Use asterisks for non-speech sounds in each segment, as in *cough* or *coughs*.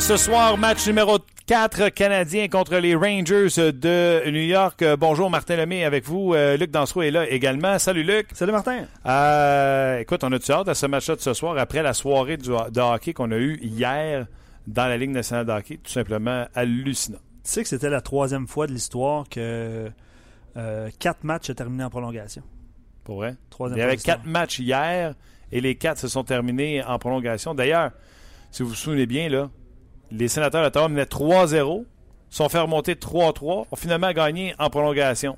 Ce soir, match numéro 4 Canadiens contre les Rangers de New York. Bonjour, Martin Lemay avec vous. Euh, Luc Dansereau est là également. Salut, Luc. Salut, Martin. Euh, écoute, on a-tu hâte à ce match-là de ce soir après la soirée du, de hockey qu'on a eue hier dans la Ligue nationale de hockey? Tout simplement hallucinant. Tu sais que c'était la troisième fois de l'histoire que euh, quatre matchs se terminés en prolongation. Pour vrai? Troisième Il y avait quatre matchs hier et les quatre se sont terminés en prolongation. D'ailleurs, si vous vous souvenez bien, là, les sénateurs d'Ottawa menaient 3-0, sont fait remonter 3-3, ont finalement gagné en prolongation.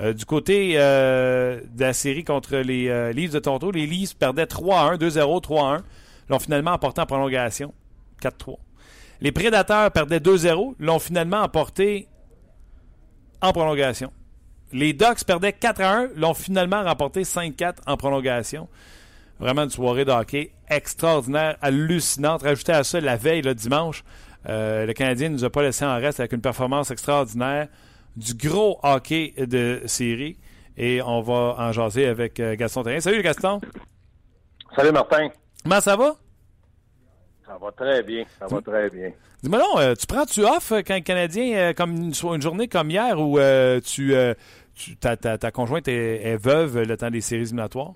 Euh, du côté euh, de la série contre les euh, Leafs de Toronto, les Leafs perdaient 3-1, 2-0, 3-1, l'ont finalement emporté en prolongation, 4-3. Les Prédateurs perdaient 2-0, l'ont finalement emporté en prolongation. Les Ducks perdaient 4-1, l'ont finalement remporté 5-4 en prolongation. Vraiment une soirée de hockey extraordinaire, hallucinante. Rajouté à ça, la veille, le dimanche, euh, le Canadien ne nous a pas laissé en reste avec une performance extraordinaire, du gros hockey de série. Et on va en jaser avec euh, Gaston Terrien. Salut Gaston! Salut Martin. Comment ça va? Ça va très bien. Ça va très bien. Dis-moi non, euh, tu prends-tu off quand le Canadien, comme une, journée comme hier, où euh, tu, euh, tu- ta, ta- ta conjointe est, est veuve le temps des séries éliminatoires?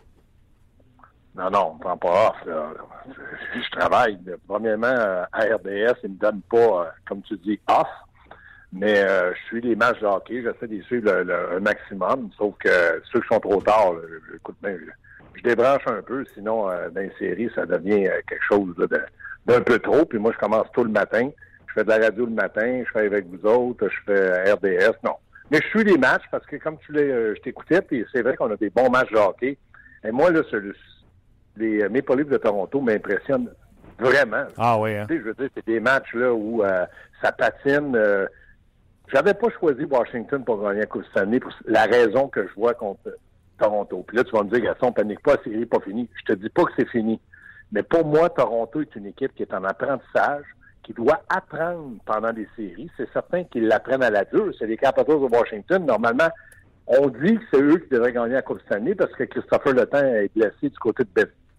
Non, non, on prend pas off. *laughs* Je travaille. Premièrement, euh, à RDS, ils me donnent pas, euh, comme tu dis, off. Mais euh, je suis les matchs de hockey. J'essaie de suivre le, un maximum. Sauf que ceux qui sont trop tard, écoute bien, je, débranche un peu. Sinon, euh, dans les séries, ça devient quelque chose d'un peu trop. Puis moi, je commence tôt le matin. Je fais de la radio le matin. Je fais avec vous autres. Je fais RDS. Non. Mais je suis les matchs parce que comme tu l'as, je t'écoutais, puis c'est vrai qu'on a des bons matchs de hockey. Et moi, là, ce- les euh, Maple Leafs de Toronto m'impressionnent vraiment. Ah oui, hein? Tu sais, je veux dire, c'est des matchs là où euh, ça patine. euh, J'avais pas choisi Washington pour gagner la Coupe Stanley pour la raison que je vois contre Toronto. Puis là, tu vas me dire, Gaston, panique pas, la série n'est pas finie. Je te dis pas que c'est fini. Mais pour moi, Toronto est une équipe qui est en apprentissage, qui doit apprendre pendant les séries. C'est certain qu'ils l'apprennent à la dure. C'est les Capitals de Washington. Normalement, on dit que c'est eux qui devraient gagner la Coupe Stanley parce que Christopher Le Temps est blessé du côté de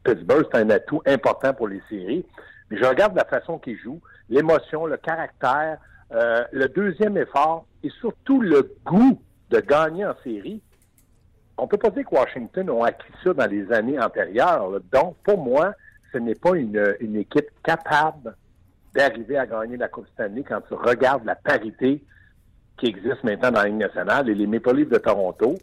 Pittsburgh. C'est un atout important pour les séries. Mais je regarde la façon qu'ils jouent, l'émotion, le caractère, euh, le deuxième effort et surtout le goût de gagner en série. On peut pas dire que Washington ont acquis ça dans les années antérieures. Donc, pour moi, ce n'est pas une, équipe capable d'arriver à gagner la Coupe Stanley quand tu regardes la parité qui existe maintenant dans la Ligue nationale. Et les Maple de Toronto,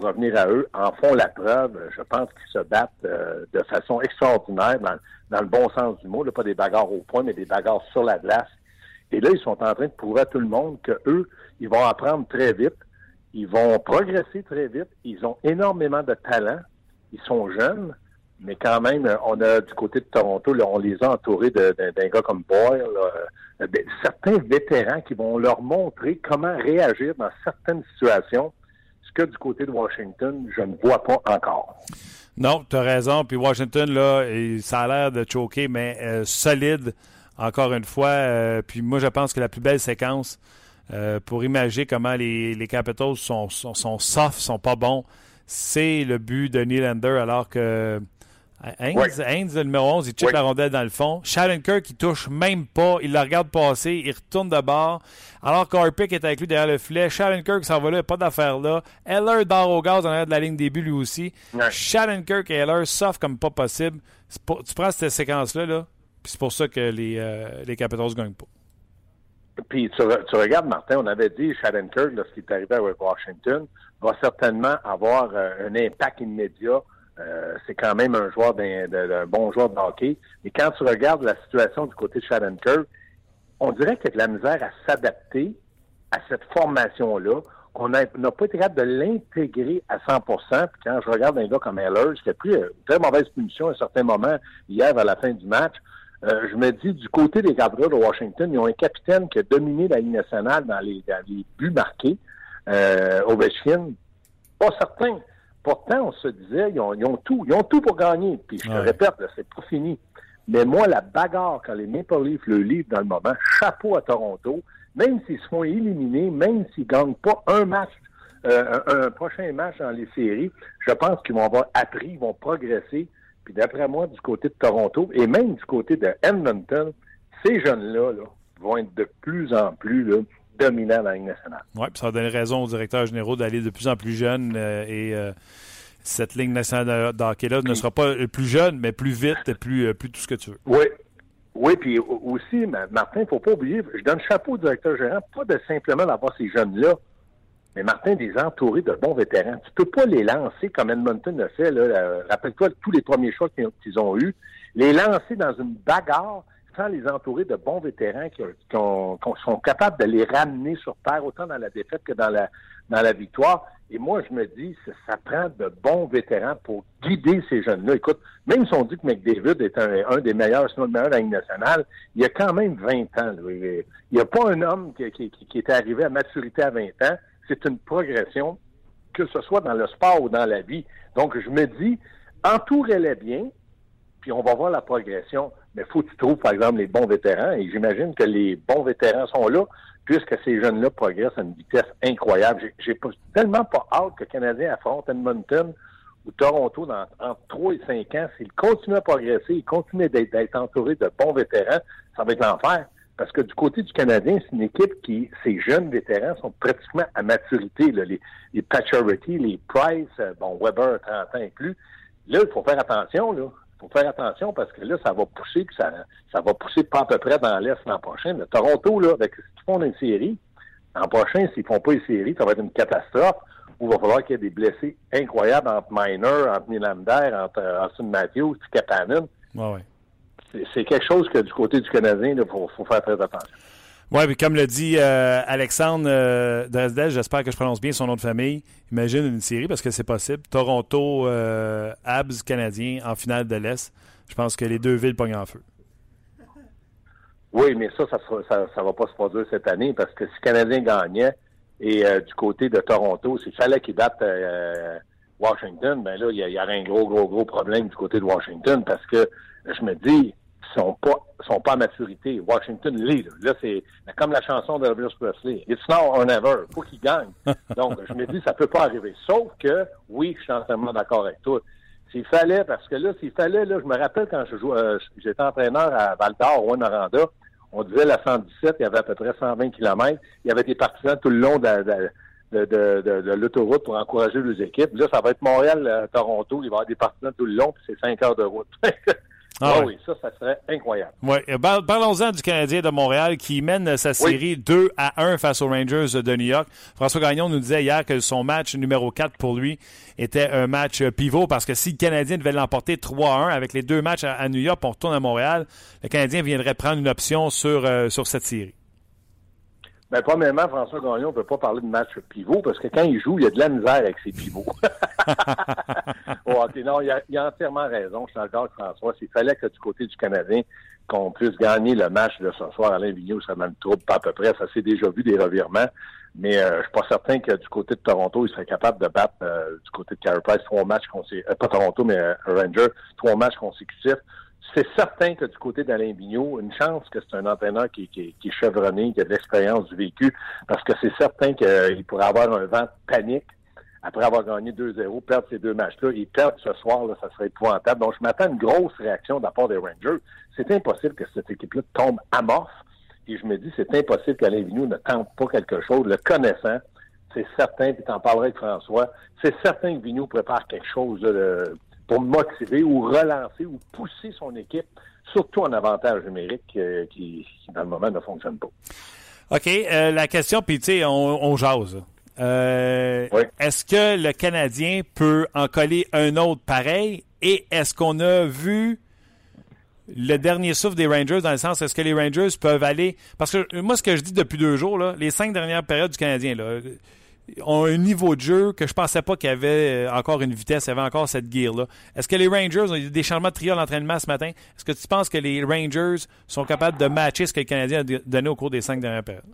revenir à eux, en font la preuve. Je pense qu'ils se battent euh, de façon extraordinaire, dans, le bon sens du mot. Pas des bagarres au point, mais des bagarres sur la glace. Et là, ils sont en train de prouver à tout le monde que eux, ils vont apprendre très vite. Ils vont progresser très vite. Ils ont énormément de talent. Ils sont jeunes. Mais quand même, euh, on a du côté de Toronto, on les a entourés d'un gars comme Boyle, euh, de- certains vétérans qui vont leur montrer comment réagir dans certaines situations, que du côté de Washington, je ne vois pas encore. Non, tu as raison. Puis Washington, là, ça a l'air de choquer, mais euh, solide, encore une fois. Euh, puis moi, je pense que la plus belle séquence euh, pour imaginer comment les, Capitals sont soft, sont pas bons, c'est le but de Nylander alors que Haynes, Haynes, le numéro 11, il check la rondelle dans le fond. Kirk, il touche même pas. Il la regarde passer. Il retourne de bord. Alors qu'Harpick est avec lui derrière le filet. Kirk s'en va là. Pas d'affaire là. Eller dort au gaz en arrière de la ligne début lui aussi. Ouais. Kirk et Eller sauf comme pas possible. tu prends cette séquence-là, là, puis c'est pour ça que les, euh, les Capitals ne gagnent pas. Puis tu, regardes, Martin, on avait dit Kirk, lorsqu'il est arrivé avec Washington, va certainement avoir euh, un impact immédiat euh, c'est quand même un joueur d'un bon joueur de hockey. Mais quand tu regardes la situation du côté de Kirk, on dirait qu'il y a de la misère à s'adapter à cette formation-là. On n'a pas été capable de l'intégrer à 100 Puis quand je regarde un gars comme Heller, qui a pris une très mauvaise punition à un certain moment hier à la fin du match, euh, je me dis, du côté des Capitals de Washington, ils ont un capitaine qui a dominé la Ligue nationale dans les, buts marqués, euh, Ovechkin. Pas certain. Pourtant, on se disait, ils ont, tout, ils ont tout pour gagner. Puis je te répète, c'est pas fini. Mais moi, la bagarre quand les Maple Leafs le livrent dans le moment, chapeau à Toronto, même s'ils se font éliminer, même s'ils gagnent pas un match, euh, un, prochain match dans les séries, je pense qu'ils vont avoir appris, ils vont progresser. Puis d'après moi, du côté de Toronto et même du côté de Edmonton, ces jeunes-là vont être de plus en plus dominant dans la Ligue nationale. Oui, ça va donner raison aux directeurs généraux d'aller de plus en plus jeunes euh, et euh, cette ligne nationale d'hockey-là ne sera pas plus jeune, mais plus vite et plus, euh, plus tout ce que tu veux. Oui. Oui, puis aussi, Martin, il ne faut pas oublier, je donne chapeau au directeur général, pas de simplement d'avoir ces jeunes-là, mais Martin, des entourés de bons vétérans. Tu ne peux pas les lancer comme Edmonton l'a fait. Rappelle-toi tous les premiers choix qu'ils ont eus. Les lancer dans une bagarre les entourer de bons vétérans qui, sont capables de les ramener sur terre, autant dans la défaite que dans la, dans la victoire. Et moi, je me dis, ça, ça prend de bons vétérans pour guider ces jeunes-là. Écoute, même si on dit que McDavid est un, des meilleurs, sinon le meilleur de la Ligue nationale, il a quand même 20 ans. Il n'y a pas un homme qui, qui, qui est arrivé à maturité à 20 ans. C'est une progression, que ce soit dans le sport ou dans la vie. Donc, je me dis, entourez-les bien, puis on va voir la progression. Mais faut que tu trouves, par exemple, les bons vétérans. Et j'imagine que les bons vétérans sont là, puisque ces jeunes-là progressent à une vitesse incroyable. J'ai tellement pas hâte que le Canadien affronte Edmonton ou Toronto dans, entre 3 et 5 ans. S'ils continuent à progresser, ils continuent d'être entourés de bons vétérans, ça va être l'enfer. Parce que du côté du Canadien, c'est une équipe qui, ces jeunes vétérans sont pratiquement à maturité. Les, les les Price, euh, bon, Weber, 30 ans inclus. Là, il faut faire attention. Là faut faire attention parce que là, ça va pousser, puis ça, ça va pousser pas à peu près dans l'Est l'an prochain. Mais Toronto, là, avec qu'ils font une série, l'an prochain, s'ils font pas une série, ça va être une catastrophe où il va falloir qu'il y ait des blessés incroyables entre Miner, entre Nylander, entre euh, Austin Matthews, Kapanen. Ouais, ouais. C'est quelque chose que du côté du Canadien, il faut, faut faire très attention. Oui, puis comme le dit euh, Alexandre euh, Dresdel, j'espère que je prononce bien son nom de famille. Imagine une série, parce que c'est possible. Toronto, euh, Habs canadien en finale de l'Est. Je pense que les deux villes pognent en feu. Oui, mais ça, ça ne va pas se produire cette année parce que si Canadien gagnait et du côté de Toronto, s'il fallait qu'il batte Washington, ben là, il y, aurait un gros, gros, gros problème du côté de Washington parce que je me dis, sont pas sont pas à maturité. Washington l'est. Là, c'est comme la chanson de Elvis Presley. It's now or never. Faut qu'il gagne. *laughs* Donc, je me dis, ça peut pas arriver. Sauf que, oui, je suis entièrement d'accord avec toi. S'il fallait, parce que là, s'il fallait, là, je me rappelle quand je jouais, euh, j'étais entraîneur à Val d'Or, au Noranda, on disait la 117, il y avait à peu près 120 km. Il y avait des partisans tout le long de, de, de, de, l'autoroute pour encourager les équipes. Là, ça va être Montréal-Toronto. Il va y avoir des partisans tout le long, puis c'est 5 heures de route. *laughs* *laughs* Ah, oui. ça, ça serait incroyable. Oui. Parlons-en du Canadien de Montréal qui mène sa série 2 à 1 face aux Rangers de New York. François Gagnon nous disait hier que son match numéro 4 pour lui était un match pivot parce que si le Canadien devait l'emporter 3 à 1 avec les deux matchs à, New York, on retourne à Montréal, le Canadien viendrait prendre une option sur, euh, sur cette série. Ben, premièrement, François Gagnon ne peut pas parler de match pivot parce que quand il joue, il y a de la misère avec ses pivots. *laughs* non, il a, entièrement raison. Je suis d'accord avec François. S'il fallait que du côté du Canadien, qu'on puisse gagner le match de ce soir, Alain Vigneault serait le trouble, pas à peu près. Ça s'est déjà vu des revirements. Mais euh, je suis pas certain que du côté de Toronto, il serait capable de battre euh, du côté de Carey Price trois matchs consécutifs. Euh, pas Toronto, mais Ranger, trois matchs consécutifs c'est certain que du côté d'Alain Vigneault, une chance que c'est un entraîneur qui, qui, qui, est chevronné, qui a de l'expérience du vécu, parce que c'est certain qu'il pourrait avoir un vent de panique après avoir gagné 2-0, perdre ces deux matchs-là. Ils perdent ce soir, là, ça serait épouvantable. Donc, je m'attends à une grosse réaction de la part des Rangers. C'est impossible que cette équipe-là tombe amorphe. Et je me dis, c'est impossible qu'Alain Vigneault ne tente pas quelque chose. Le connaissant, c'est certain, puis t'en parlerai avec François, c'est certain que Vigneault prépare quelque chose de, pour motiver ou relancer ou pousser son équipe, surtout en avantage numérique euh, qui, qui, dans le moment, ne fonctionne pas. OK. Euh, la question, puis tu sais, on, on jase. Euh, Oui. Est-ce que le Canadien peut en coller un autre pareil? Et est-ce qu'on a vu le dernier souffle des Rangers dans le sens, est-ce que les Rangers peuvent aller... Parce que moi, ce que je dis depuis deux jours, là, les cinq dernières périodes du Canadien, là, ont un niveau de jeu que je pensais pas qu'il y avait euh, encore une vitesse, il y avait encore cette gear-là. Est-ce que les Rangers ont eu des changements de trio à l'entraînement ce matin? Est-ce que tu penses que les Rangers sont capables de matcher ce que le Canadien a donné au cours des cinq dernières périodes?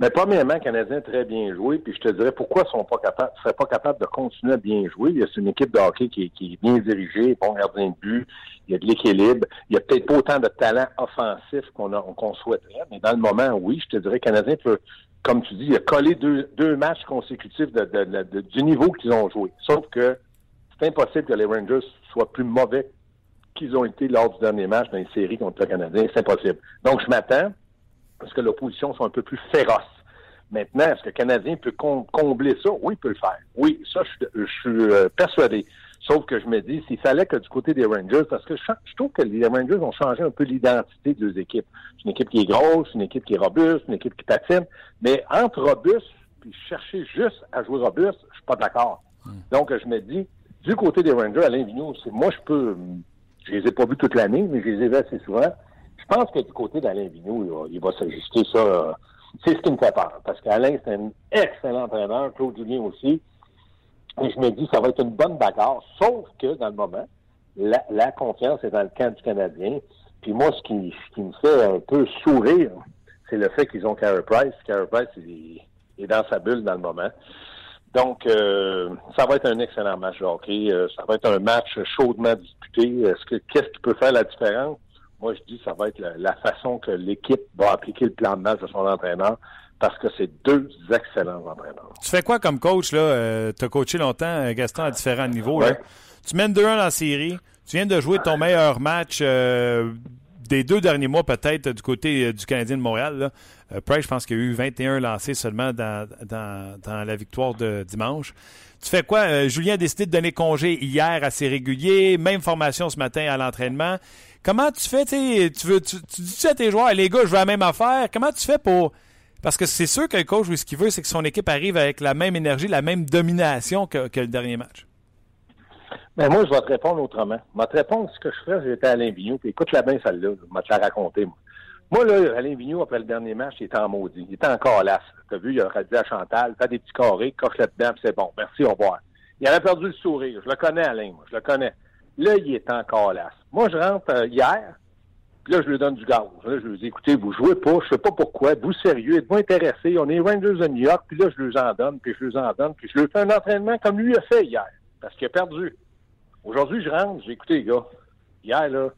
Mais premièrement, le Canadien a très bien joué, puis je te dirais pourquoi ils sont pas capables, seraient pas capables de continuer à bien jouer? C'est une équipe de hockey qui, est- bien dirigée, bon gardien de but, il y a de l'équilibre, il y a peut-être pas autant de talent offensif qu'on qu'on souhaiterait, mais dans le moment, oui, je te dirais Canadien peut, comme tu dis, il a collé deux, deux matchs consécutifs de- de- de- du niveau qu'ils ont joué. Sauf que c'est impossible que les Rangers soient plus mauvais qu'ils ont été lors du dernier match dans les séries contre le Canadien. C'est impossible. Donc, je m'attends parce que l'opposition soit un peu plus féroce. Maintenant, est-ce que le Canadien peut com- combler ça? Oui, il peut le faire. Oui, ça, je, je suis euh, persuadé. Sauf que je me dis, s'il fallait que du côté des Rangers, parce que je, je trouve que les Rangers ont changé un peu l'identité de deux équipes. C'est une équipe qui est grosse, une équipe qui est robuste, une équipe qui patine. Mais entre robuste puis chercher juste à jouer robuste, je suis pas d'accord. Donc, je me dis, du côté des Rangers, Alain Vigneault, c'est moi, je peux, je les ai pas vus toute l'année, mais je les ai vus assez souvent. Je pense que du côté d'Alain Vigneault, il va, s'ajuster ça. c'est ce qui me fait peur. Parce qu'Alain, c'est un excellent entraîneur, Claude Julien aussi. Et je me dis, ça va être une bonne bagarre, sauf que dans le moment, la, confiance est dans le camp du Canadien. Puis moi, ce qui, ce qui me fait un peu sourire, c'est le fait qu'ils ont Carey Price. Carey Price il, est dans sa bulle dans le moment. Donc, euh, ça va être un excellent match de hockey. Euh, ça va être un match chaudement disputé. Est-ce que qu'est-ce qui peut faire la différence? Moi, je dis que ça va être la, la façon que l'équipe va appliquer le plan de match de son entraîneur parce que c'est deux excellents entraîneurs. Tu fais quoi comme coach? là? tu as coaché longtemps, euh, Gaston, à différents niveaux. là. Tu mènes 2-1 dans la série. Tu viens de jouer ton meilleur match euh, des deux derniers mois, peut-être, du côté euh, du Canadien de Montréal. Là. Euh, Price, je pense qu'il y a eu 21 lancés seulement dans, dans, dans la victoire de dimanche. Tu fais quoi? Euh, Julien a décidé de donner congé hier à ses réguliers. Même formation ce matin à l'entraînement. Comment tu fais? tu Tu, veux, tu, tu dis à tes joueurs, les gars, je veux la même affaire. Comment tu fais pour... Parce que c'est sûr que le coach, ce qu'il veut, c'est que son équipe arrive avec la même énergie, la même domination que, le dernier match. Ben moi, je vais te répondre autrement. Je vais te répondre ce que je ferais si j'étais Alain Vigneault. Puis écoute-la bien celle-là. Je vais te la raconter, moi. Moi, là, Alain Vigneault, après le dernier match, il était en maudit. Il était encore las. T'as vu, il aurait dit à Chantal, fais des petits carrés, coche là-dedans, c'est bon. Merci, au revoir. Il avait perdu le sourire. Je le connais, Alain, moi. Je le connais. Là, il est encore las. Moi, je rentre euh, hier, puis là, je lui donne du gaz. Là, je lui dis, écoutez, vous jouez pas, je sais pas pourquoi, vous sérieux, êtes-vous intéressés? On est Rangers de New York, puis là, je lui en donne, puis je lui en donne, puis je lui fais un entraînement comme lui a fait hier, parce qu'il a perdu. Aujourd'hui, je rentre, j'ai écouté, gars. Hier, là,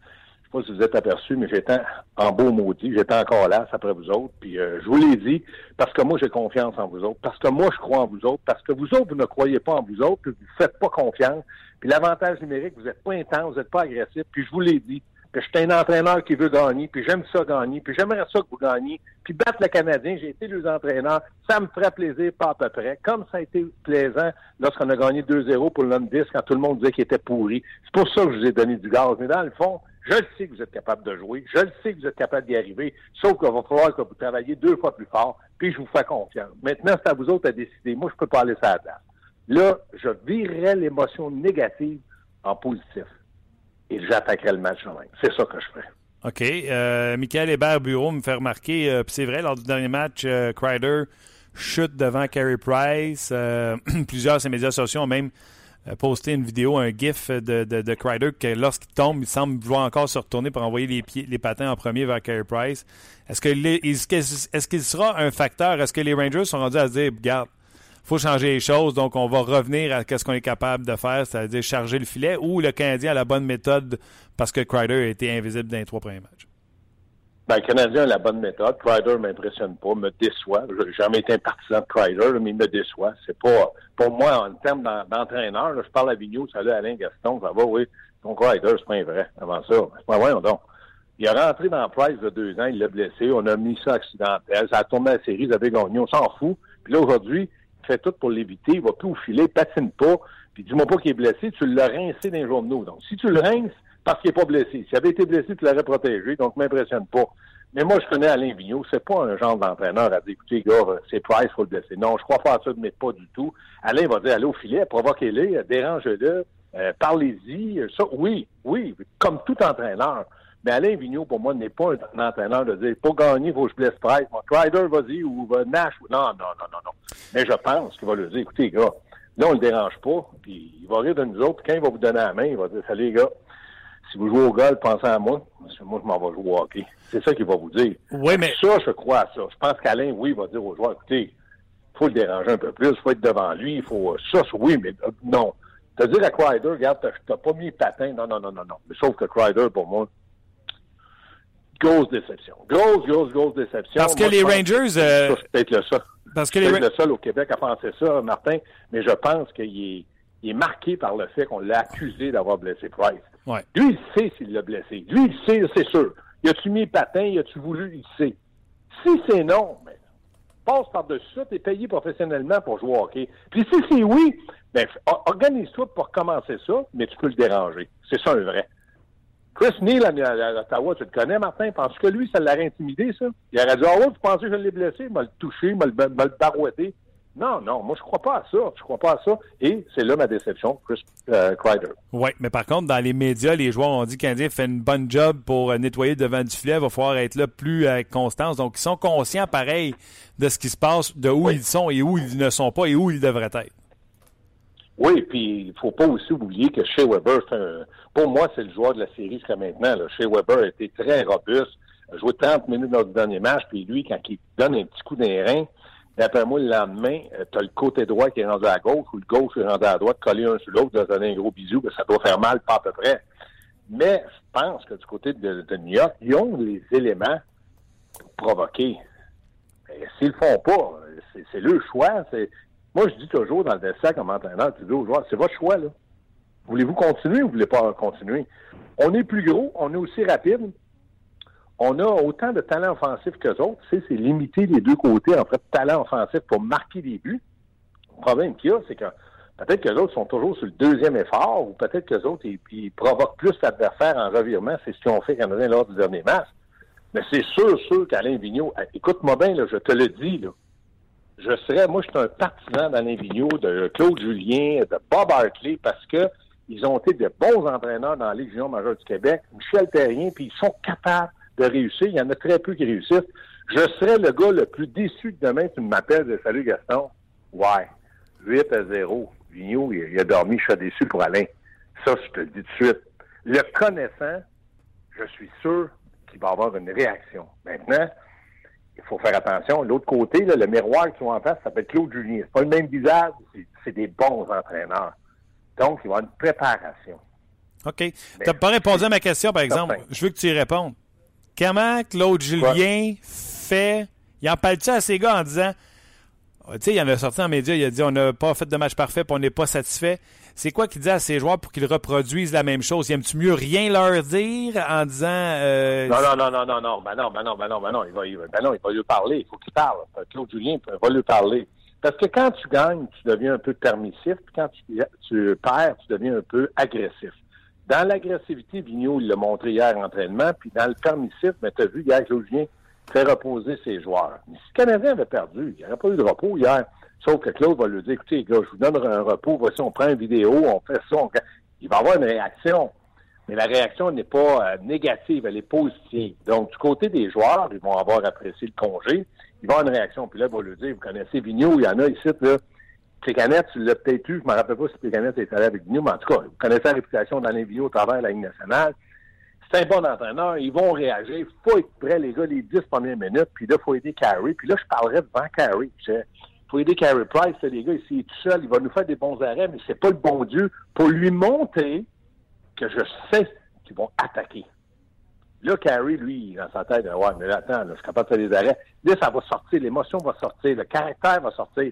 pas si vous êtes aperçus, mais j'étais en beau maudit. J'étais encore là, après vous autres. Puis euh, je vous l'ai dit, parce que moi, j'ai confiance en vous autres. Parce que moi, je crois en vous autres. Parce que vous autres, vous ne croyez pas en vous autres. Puis vous ne faites pas confiance. Puis l'avantage numérique, vous n'êtes pas intense, vous n'êtes pas agressif. Puis je vous l'ai dit. Puis je suis un entraîneur qui veut gagner. Puis j'aime ça gagner. Puis j'aimerais ça que vous gagniez. Puis battre le Canadien, j'ai été les entraîneurs. Ça me ferait plaisir, pas à peu près. Comme ça a été plaisant lorsqu'on a gagné 2-0 pour l'homme 10 quand tout le monde disait qu'il était pourri. C'est pour ça que je vous ai donné du gaz. Mais dans le fond, je le sais que vous êtes capable de jouer. Je le sais que vous êtes capable d'y arriver. Sauf qu'il va falloir que vous travailliez deux fois plus fort. Puis je vous fais confiance. Maintenant, c'est à vous autres à décider. Moi, je peux pas aller sur la place. Là, je virerais l'émotion négative en positif. Et j'attaquerai le match même. C'est ça que je ferai. OK. Euh, Michael Hébert Bureau me fait remarquer, euh, puis c'est vrai, lors du dernier match, euh, Crider chute devant Carey Price. Euh, *clears throat* plusieurs de ses médias sociaux ont même posté une vidéo, un gif de, de, de Crider, que lorsqu'il tombe, il semble vouloir encore se retourner pour envoyer les, pieds, les patins en premier vers Carey Price. Est-ce que les- est-ce que- est-ce qu'il sera un facteur? Est-ce que les Rangers sont rendus à se dire, regarde, faut changer les choses, donc on va revenir à ce qu'on est capable de faire, c'est-à-dire charger le filet, ou le Canadien a la bonne méthode parce que Crider a été invisible dans les trois premiers matchs? Ben, le Canadien a la bonne méthode. Crider m'impressionne pas, me déçoit. J'ai jamais été un partisan de Crider, mais il me déçoit. C'est pas, pour moi, en termes d'entraîneur, je parle à Vigneault, salut Alain Gaston, ça va, oui. Ton Crider, c'est pas un vrai. Avant ça, c'est pas vrai, donc. Il est rentré dans Price de deux ans, il l'a blessé, on a mis ça accidentel, ça a tourné la série, ils avaient gagné, on s'en fout. Puis là, aujourd'hui, il fait tout pour l'éviter, il va plus au filet, patine pas, puis dis-moi pas qu'il est blessé, tu l'as rincé dans les journaux. Donc, si tu le rinces, parce qu'il n'est pas blessé. S'il avait été blessé, tu l'aurais protégé, donc m'impressionne pas. Mais moi, je connais Alain Vigneault, c'est pas un genre d'entraîneur à dire, écoutez, gars, c'est Price, faut le blesser. Non, je crois pas à ça, mais pas du tout. Alain va dire, allez au filet, provoquez-le, dérangez-le, euh, parlez-y. Ça, oui, oui, comme tout entraîneur. Mais Alain Vigneault, pour moi, n'est pas un entraîneur de dire, pour gagner, il faut que je blesse Price. Moi, Crider, vas-y, ou va Nash. Non, non, non, non, non. Mais je pense qu'il va le dire, écoutez, gars, là, on le dérange pas, puis il va rire de nous autres, quand il va vous donner la main, il va dire, salut, gars, si vous jouez au golf, pensez à moi. Parce que moi, je m'en vais jouer au hockey. C'est ça qu'il va vous dire. Oui, mais. Ça, je crois à ça. Je pense qu'Alain, oui, va dire aux joueurs, écoutez, il faut le déranger un peu plus, il faut être devant lui, il faut. Ça, oui, mais euh, non. Te dire à Crider, regarde, t'as pas mis patin. Non, non, non, non, non. Mais sauf que Crider, pour moi, grosse déception. Grosse, grosse, grosse déception. Parce que les Rangers. Euh... C'est peut-être le seul. Parce que les le seul au Québec à penser ça, Martin, mais je pense qu'il est, il est marqué par le fait qu'on l'a accusé d'avoir blessé Price. Ouais. Lui, il sait s'il l'a blessé. Lui, il sait, c'est sûr. Y a-tu mis patin? Y a-tu voulu? Il sait. Si c'est non, ben, passe par-dessus ça, t'es payé professionnellement pour jouer au hockey. Puis si c'est oui, ben, organise-toi pour commencer ça, mais tu peux le déranger. C'est ça un vrai. Chris Neal à, Ottawa, tu le connais, Martin? Penses que lui, ça l'aurait intimidé, ça? Il aurait dit, oh, tu pensais que je l'ai blessé? Il m'a le touché, il m'a le barouetté. Non, non, moi je crois pas à ça. Je crois pas à ça. Et c'est là ma déception, Chris euh, Kreider. Oui, mais par contre, dans les médias, les joueurs ont dit qu'Indien fait une bonne job pour euh, nettoyer devant du filet. Il va falloir être là plus avec constance. Donc, ils sont conscients, pareil, de ce qui se passe, de où ils sont et où ils ne sont pas et où ils devraient être. Oui, puis il faut pas aussi oublier que Shea Weber, un, pour moi, c'est le joueur de la série jusqu'à maintenant. Là. Shea Weber a été très robuste, a joué 30 minutes dans le dernier match, puis lui, quand il donne un petit coup d'un rein, D'après moi, le lendemain, euh, tu as le côté droit qui est rendu à gauche ou le gauche qui est rendu à droite, collé un sur l'autre, de donner un gros bisou, que ça doit faire mal, pas à peu près. Mais je pense que du côté de, New York, ils ont les éléments pour provoquer. S'ils le font pas, c'est le choix. Moi, je dis toujours dans le dessin comme entraîneur, tu dis aux joueurs, c'est votre choix, là. Voulez-vous continuer ou vous voulez pas continuer? On est plus gros, on est aussi rapide, on a autant de talent offensif que autres. Sais, c'est limiter les deux côtés en fait talent offensif pour marquer des buts. Le problème qu'il y a, c'est que peut-être que les autres sont toujours sur le deuxième effort, ou peut-être que les autres, ils, provoquent plus l'adversaire en revirement. C'est ce qu'ils ont fait Canadien lors du dernier match. Mais c'est sûr, sûr qu'Alain Vigneault, écoute-moi bien, là, je te le dis, là, je serais, moi, je suis un partisan d'Alain Vigneault, de Claude Julien, de Bob Hartley, parce que ils ont été de bons entraîneurs dans la junior majeure du Québec, Michel Terrien, puis ils sont capables de réussir. Il y en a très peu qui réussissent. Je serais le gars le plus déçu que demain tu m'appelles de Salut Gaston. Ouais. 8 à 0. Vigneault, il, a dormi, je suis déçu pour Alain. Ça, je te le dis tout de suite. Le connaissant, je suis sûr qu'il va avoir une réaction. Maintenant, il faut faire attention. L'autre côté, le miroir qui sont en face, ça s'appelle Claude Julien. C'est pas le même visage, c'est des bons entraîneurs. Donc, il va y avoir une préparation. OK. Tu n'as pas répondu à ma question, par exemple. Je veux que tu y répondes. Comment Claude Julien fait? Il en parle-tu à ces gars en disant. Tu sais, il en a sorti en médias, il a dit on n'a pas fait de match parfait on n'est pas satisfait. C'est quoi qu'il dit à ses joueurs pour qu'ils reproduisent la même chose? aime tu mieux rien leur dire en disant. Euh, non, non, non, non, non, non, ben non, ben non, ben non, ben non, il va, ben non, il va lui parler, il faut qu'il parle. Claude Julien va lui parler. Parce que quand tu gagnes, tu deviens un peu permissif, puis quand tu, tu perds, tu deviens un peu agressif. Dans l'agressivité, Vigneault, il l'a montré hier en entraînement, puis dans le permissif, mais tu as vu hier, Claudien fait reposer ses joueurs. Mais si le Canadien avait perdu, il n'y aurait pas eu de repos hier. Sauf que Claude va lui dire, écoutez, gars, je vous donne un repos, voici, on prend une vidéo, on fait ça. Il va avoir une réaction. Mais la réaction n'est pas euh, négative, elle est positive. Donc, du côté des joueurs, ils vont avoir apprécié le congé. Il va avoir une réaction. Puis là, il va lui dire, vous connaissez Vigneault, il y en a ici, là, Pécanette, tu l'as peut-être eu, je ne me rappelle pas si Pécanette est allé avec nous, mais en tout cas, vous connaissez la réputation dans les au travers de la Ligue nationale. C'est un bon entraîneur, ils vont réagir. Il faut être prêt, les gars, les 10 premières minutes, puis là, il faut aider Carey. Puis là, je parlerai devant Carey. Il faut aider Carey Price, les gars, s'il est tout seul, il va nous faire des bons arrêts, mais c'est pas le bon Dieu pour lui montrer que je sais qu'ils vont attaquer. Là, Carey, lui, dans sa tête, ouais, mais attends, je suis capable de faire des arrêts. Là, ça va sortir, l'émotion va sortir, le caractère va sortir.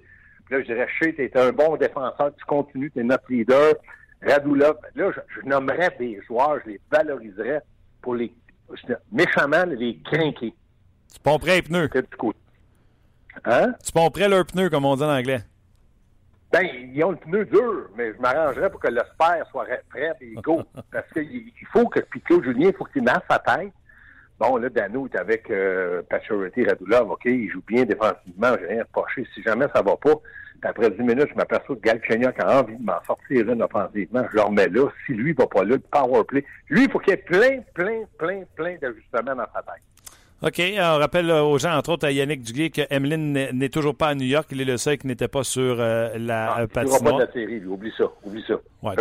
Là, je dirais, Shea, t'es un bon défenseur, tu continues, t'es notre leader. Radulov, là, je, je nommerais des joueurs, je les valoriserais pour les, méchamment, les crinquer. Tu pomperais les pneus. Hein? Tu pomperais leurs pneus, comme on dit en anglais. Ben, ils ont le pneu dur, mais je m'arrangerais pour que le spare soit prêt et go. *laughs* Parce qu'il faut que Pico Julien, il faut qu'il masse sa tête. Bon, là, Dano est avec euh, Pachority Radulov. OK, il joue bien défensivement, j'ai rien reproché. Si jamais ça va pas, après 10 minutes, je m'aperçois que Galchenyuk a envie de m'en sortir une offensivement. Je le remets là. Si lui va pas là, le power play. Lui, il faut qu'il y ait plein, plein, plein, plein d'ajustements dans sa tête. OK. On rappelle euh, aux gens, entre autres à Yannick Duguay, que Emeline n'est toujours pas à New York. Il est le seul qui n'était pas sur euh, la Ah, euh, il jouera pas de la série, lui. Oublie ça. Oublie ça. Ouais,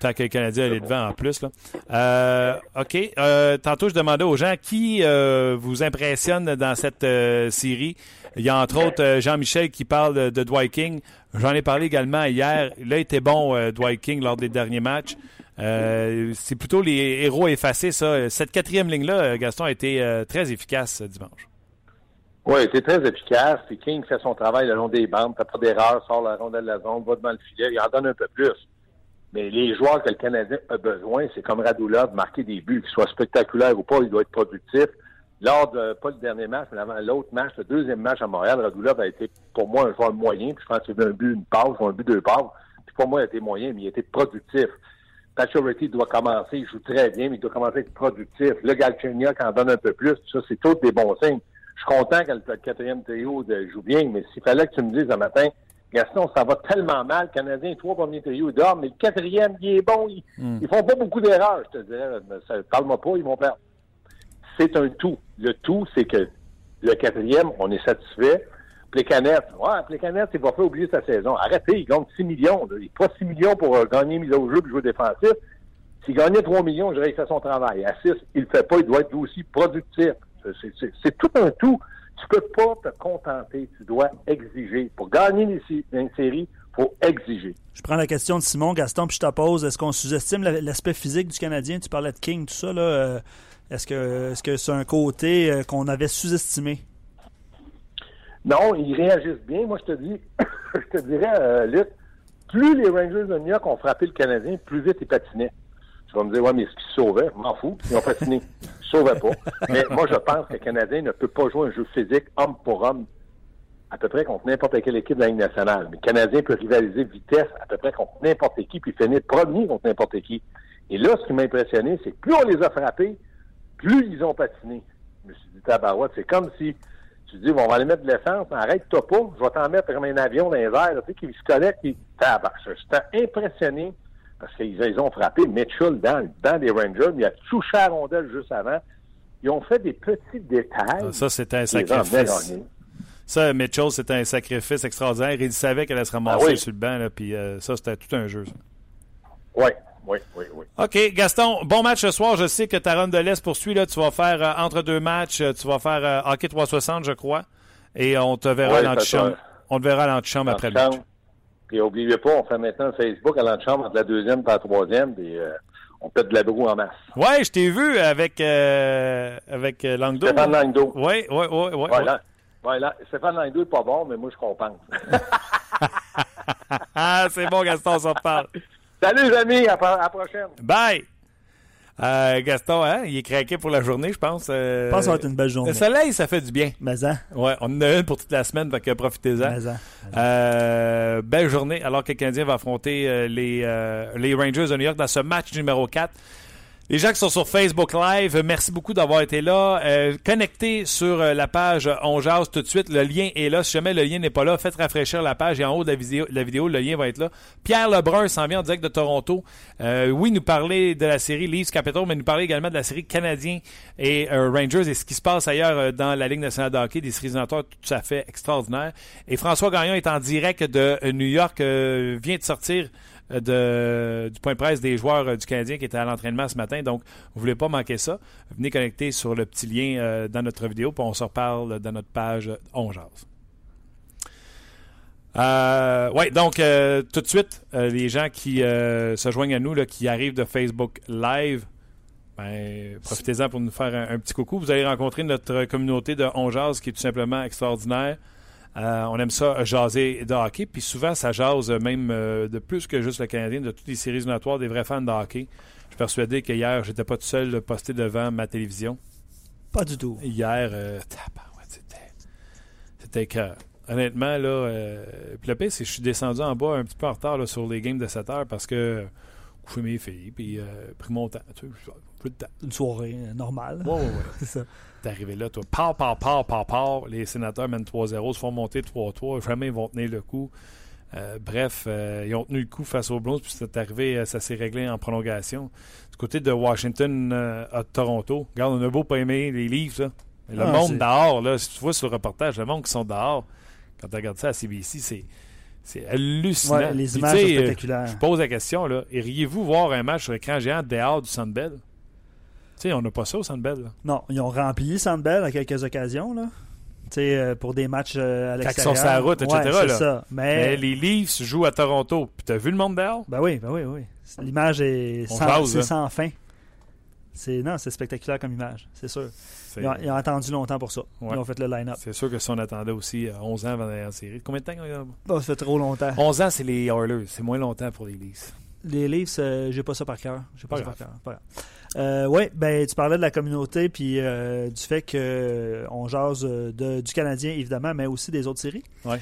tant, que le Canadien est devant en plus. Là. Euh, OK. Euh, tantôt, je demandais aux gens qui euh, vous impressionne dans cette euh, série. Il y a entre autres euh, Jean-Michel qui parle de, Dwight King. J'en ai parlé également hier. Il a été bon, euh, Dwight King, lors des derniers matchs. Euh, c'est plutôt les héros effacés, ça. Cette quatrième ligne-là, Gaston, a été très efficace dimanche. Oui, c'est très efficace. Puis King fait son travail le long des bandes, fait pas d'erreur, sort la rondelle de la zone, va devant le filet, il en donne un peu plus. Mais les joueurs que le Canadien a besoin, c'est comme Radulov, marquer des buts, qu'ils soient spectaculaires ou pas, il doit être productif. Lors de, pas le dernier match, mais avant l'autre match, le deuxième match à Montréal, Radulov a été pour moi un joueur moyen, puis je pense qu'il a eu un but, une passe, ou un but, deux passes. Puis pour moi, il a été moyen, mais il a été productif. Pacioretty doit commencer, il joue très bien, mais il doit commencer à être productif. Le Galchenyuk en donne un peu plus, ça, c'est tous des bons signes. Je suis content que le, quatrième trio joue bien, mais s'il fallait que tu me dises ce matin, Gaston, ça va tellement mal, le Canadien, trois premiers trios, ils dorment, mais le quatrième, il est bon, ils, ils font pas beaucoup d'erreurs, je te dirais. Parle-moi pas, ils vont perdre. C'est un tout. Le tout, c'est que le quatrième, on est satisfait. Plécanette, ouais, Plécanette, il va faire oublier sa saison. Arrêtez, il gagne 6 millions. là. Il n'est pas 6 millions pour euh, gagner mise au jeu et jouer défensif. S'il gagnait 3 millions, je dirais qu'il fait son travail. À 6, il le fait pas, il doit être aussi productif. C'est- c'est- C'est c'est tout un tout. Tu peux pas te contenter, tu dois exiger. Pour gagner une, sé- une série, il faut exiger. Je prends la question de Simon, Gaston, puis je te pose. Est-ce qu'on sous-estime la- l'aspect physique du Canadien? Tu parlais de King, tout ça. là. euh, Est-ce que c'est un côté euh, qu'on avait sous-estimé? Non, ils réagissent bien. Moi, je te dis, *coughs* je te dirais, euh, Luc, plus les Rangers de New York ont frappé le Canadien, plus vite ils patinaient. Tu vas me dire, ouais, mais se sauvaient? Je m'en fous. Ils ont patiné. Ils se sauvaient pas. Mais moi, je pense que le Canadien ne peut pas jouer un jeu physique homme pour homme à peu près contre n'importe quelle équipe de la Ligue nationale. Mais le Canadien peut rivaliser vitesse à peu près contre n'importe qui, puis finir premier contre n'importe qui. Et là, ce qui m'a impressionné, c'est que plus on les a frappés, plus ils ont patiné. Je me suis dit, tabarouette, c'est comme si tu dis, bon, on va aller mettre de l'essence, arrête-toi pas, je vais t'en mettre comme un avion dans les tu sais, qui se connecte, puis tabac. J'étais impressionné parce qu'ils ils ont frappé Mitchell dans, dans des Rangers, mais il a touché à la rondelle juste avant. Ils ont fait des petits détails. Ça, c'était un sacrifice. Ça, Mitchell, c'était un sacrifice extraordinaire. Il savait qu'elle allait se ramasser Ah oui. sur le banc, là, puis euh, ça, c'était tout un jeu. Oui, oui, oui, oui. OK, Gaston, bon match ce soir. Je sais que ta run de l'Est poursuit. Là, tu vas faire euh, entre deux matchs, euh, tu vas faire euh, hockey 360, je crois. Et on te verra Ouais, ça l'antichambre. On te verra à l'antichambre après le match. Puis oubliez pas, on fait maintenant Facebook à l'antichambre entre la deuxième et la troisième, puis euh, on pète de la broue en masse. Ouais, je t'ai vu avec, euh, avec euh, Langdo. Stéphane Langdo. Oui, oui, oui. oui, Ouais, là, ouais, là, Stéphane Langdo est pas bon, mais moi, je compense. *laughs* Ah, c'est bon, Gaston, on s'en reparle. Salut, les amis, à, à la prochaine. Bye! Euh, Gaston, hein, il est craqué pour la journée, je pense. Euh, Je pense que ça va être une belle journée. Le soleil, ça fait du bien. Mais hein, Ouais, on en a une pour toute la semaine, donc profitez-en. mais hein. Euh, belle journée alors que le Canadien va affronter euh, les, euh, les Rangers de New York dans ce match numéro 4. Les gens qui sont sur Facebook Live, euh, merci beaucoup d'avoir été là. Euh, connectez sur euh, la page On Jase tout de suite. Le lien est là. Si jamais le lien n'est pas là, faites rafraîchir la page et en haut de la vidéo, le lien va être là. Pierre Lebrun s'en vient en direct de Toronto. Euh, oui, nous parler de la série Leafs Capital, mais nous parler également de la série Canadien et euh, Rangers et ce qui se passe ailleurs euh, dans la Ligue nationale de hockey, des séries tout à fait extraordinaires. Et François Gagnon est en direct de euh, New York, euh, vient de sortir euh, du point de presse des joueurs euh, du Canadien qui étaient à l'entraînement ce matin. Donc, vous voulez pas manquer ça. Venez connecter sur le petit lien euh, dans notre vidéo, puis on se reparle dans notre page euh, On Jase. Ouais, donc tout de suite, les gens qui se joignent à nous, là, qui arrivent de Facebook Live, Ben, profitez-en pour nous faire un, un petit coucou. Vous allez rencontrer notre communauté de On Jase qui est tout simplement extraordinaire. Euh, on aime ça jaser de hockey, puis souvent ça jase même euh, de plus que juste le Canadien, de toutes les séries éliminatoires, des vrais fans de hockey. Je suis persuadé qu'hier, j'étais pas tout seul posté devant ma télévision. Pas du tout. Hier, euh, c'était. C'était que. Honnêtement, là. euh, puis le pire, c'est que je suis descendu en bas un petit peu en retard là, sur les games de 7 heures parce que. Couché mes filles, puis euh, pris mon temps. Tu sais, plus. Une soirée euh, normale. Ouais, ouais, ouais. *laughs* C'est ça. T'es arrivé là, toi. Par, par, par, par, par. Les sénateurs mènent 3-0, se font monter 3-3. Jamais ils vont tenir le coup. Euh, bref, euh, ils ont tenu le coup face aux Blues, puis c'est arrivé, euh, ça s'est réglé en prolongation. Du côté de Washington à Toronto, regarde, on a beau pas aimer les livres, là. Le Ah, monde dehors, là, si tu vois sur le reportage, le monde qui sont dehors, quand tu regardes ça à CBC, c'est, c'est hallucinant. Ouais, les images sont spectaculaires. Je pose la question, là, iriez-vous voir un match sur écran géant dehors du Sandbell? Tu sais, on n'a pas ça au Sandbell. Non, ils ont rempli Sandbell à quelques occasions, là. Euh, pour des matchs euh, à Quand ils l'extérieur. sont sur la route, etc., Ouais, là. ça. Mais, Mais les Leafs jouent à Toronto. Puis t'as vu le monde dehors? ben oui, ben oui, oui. L'image est sans, là. sans fin. C'est non, c'est spectaculaire comme image, c'est sûr. Ils ont, ils ont attendu longtemps pour ça. Ouais. Ils ont fait le line-up. c'est sûr que si on attendait aussi euh, 11 ans avant d'aller en série. Combien de temps? euh, Oh, ça fait trop longtemps. 11 ans, c'est les Oilers. C'est moins longtemps pour les Leafs. Les Leafs, euh, j'ai pas ça par cœur. J'ai pas, Pas ça par cœur. Pas grave. Euh, ouais, ben tu parlais de la communauté puis euh, du fait que euh, on jase euh, de- du Canadien évidemment, mais aussi des autres séries. Ouais.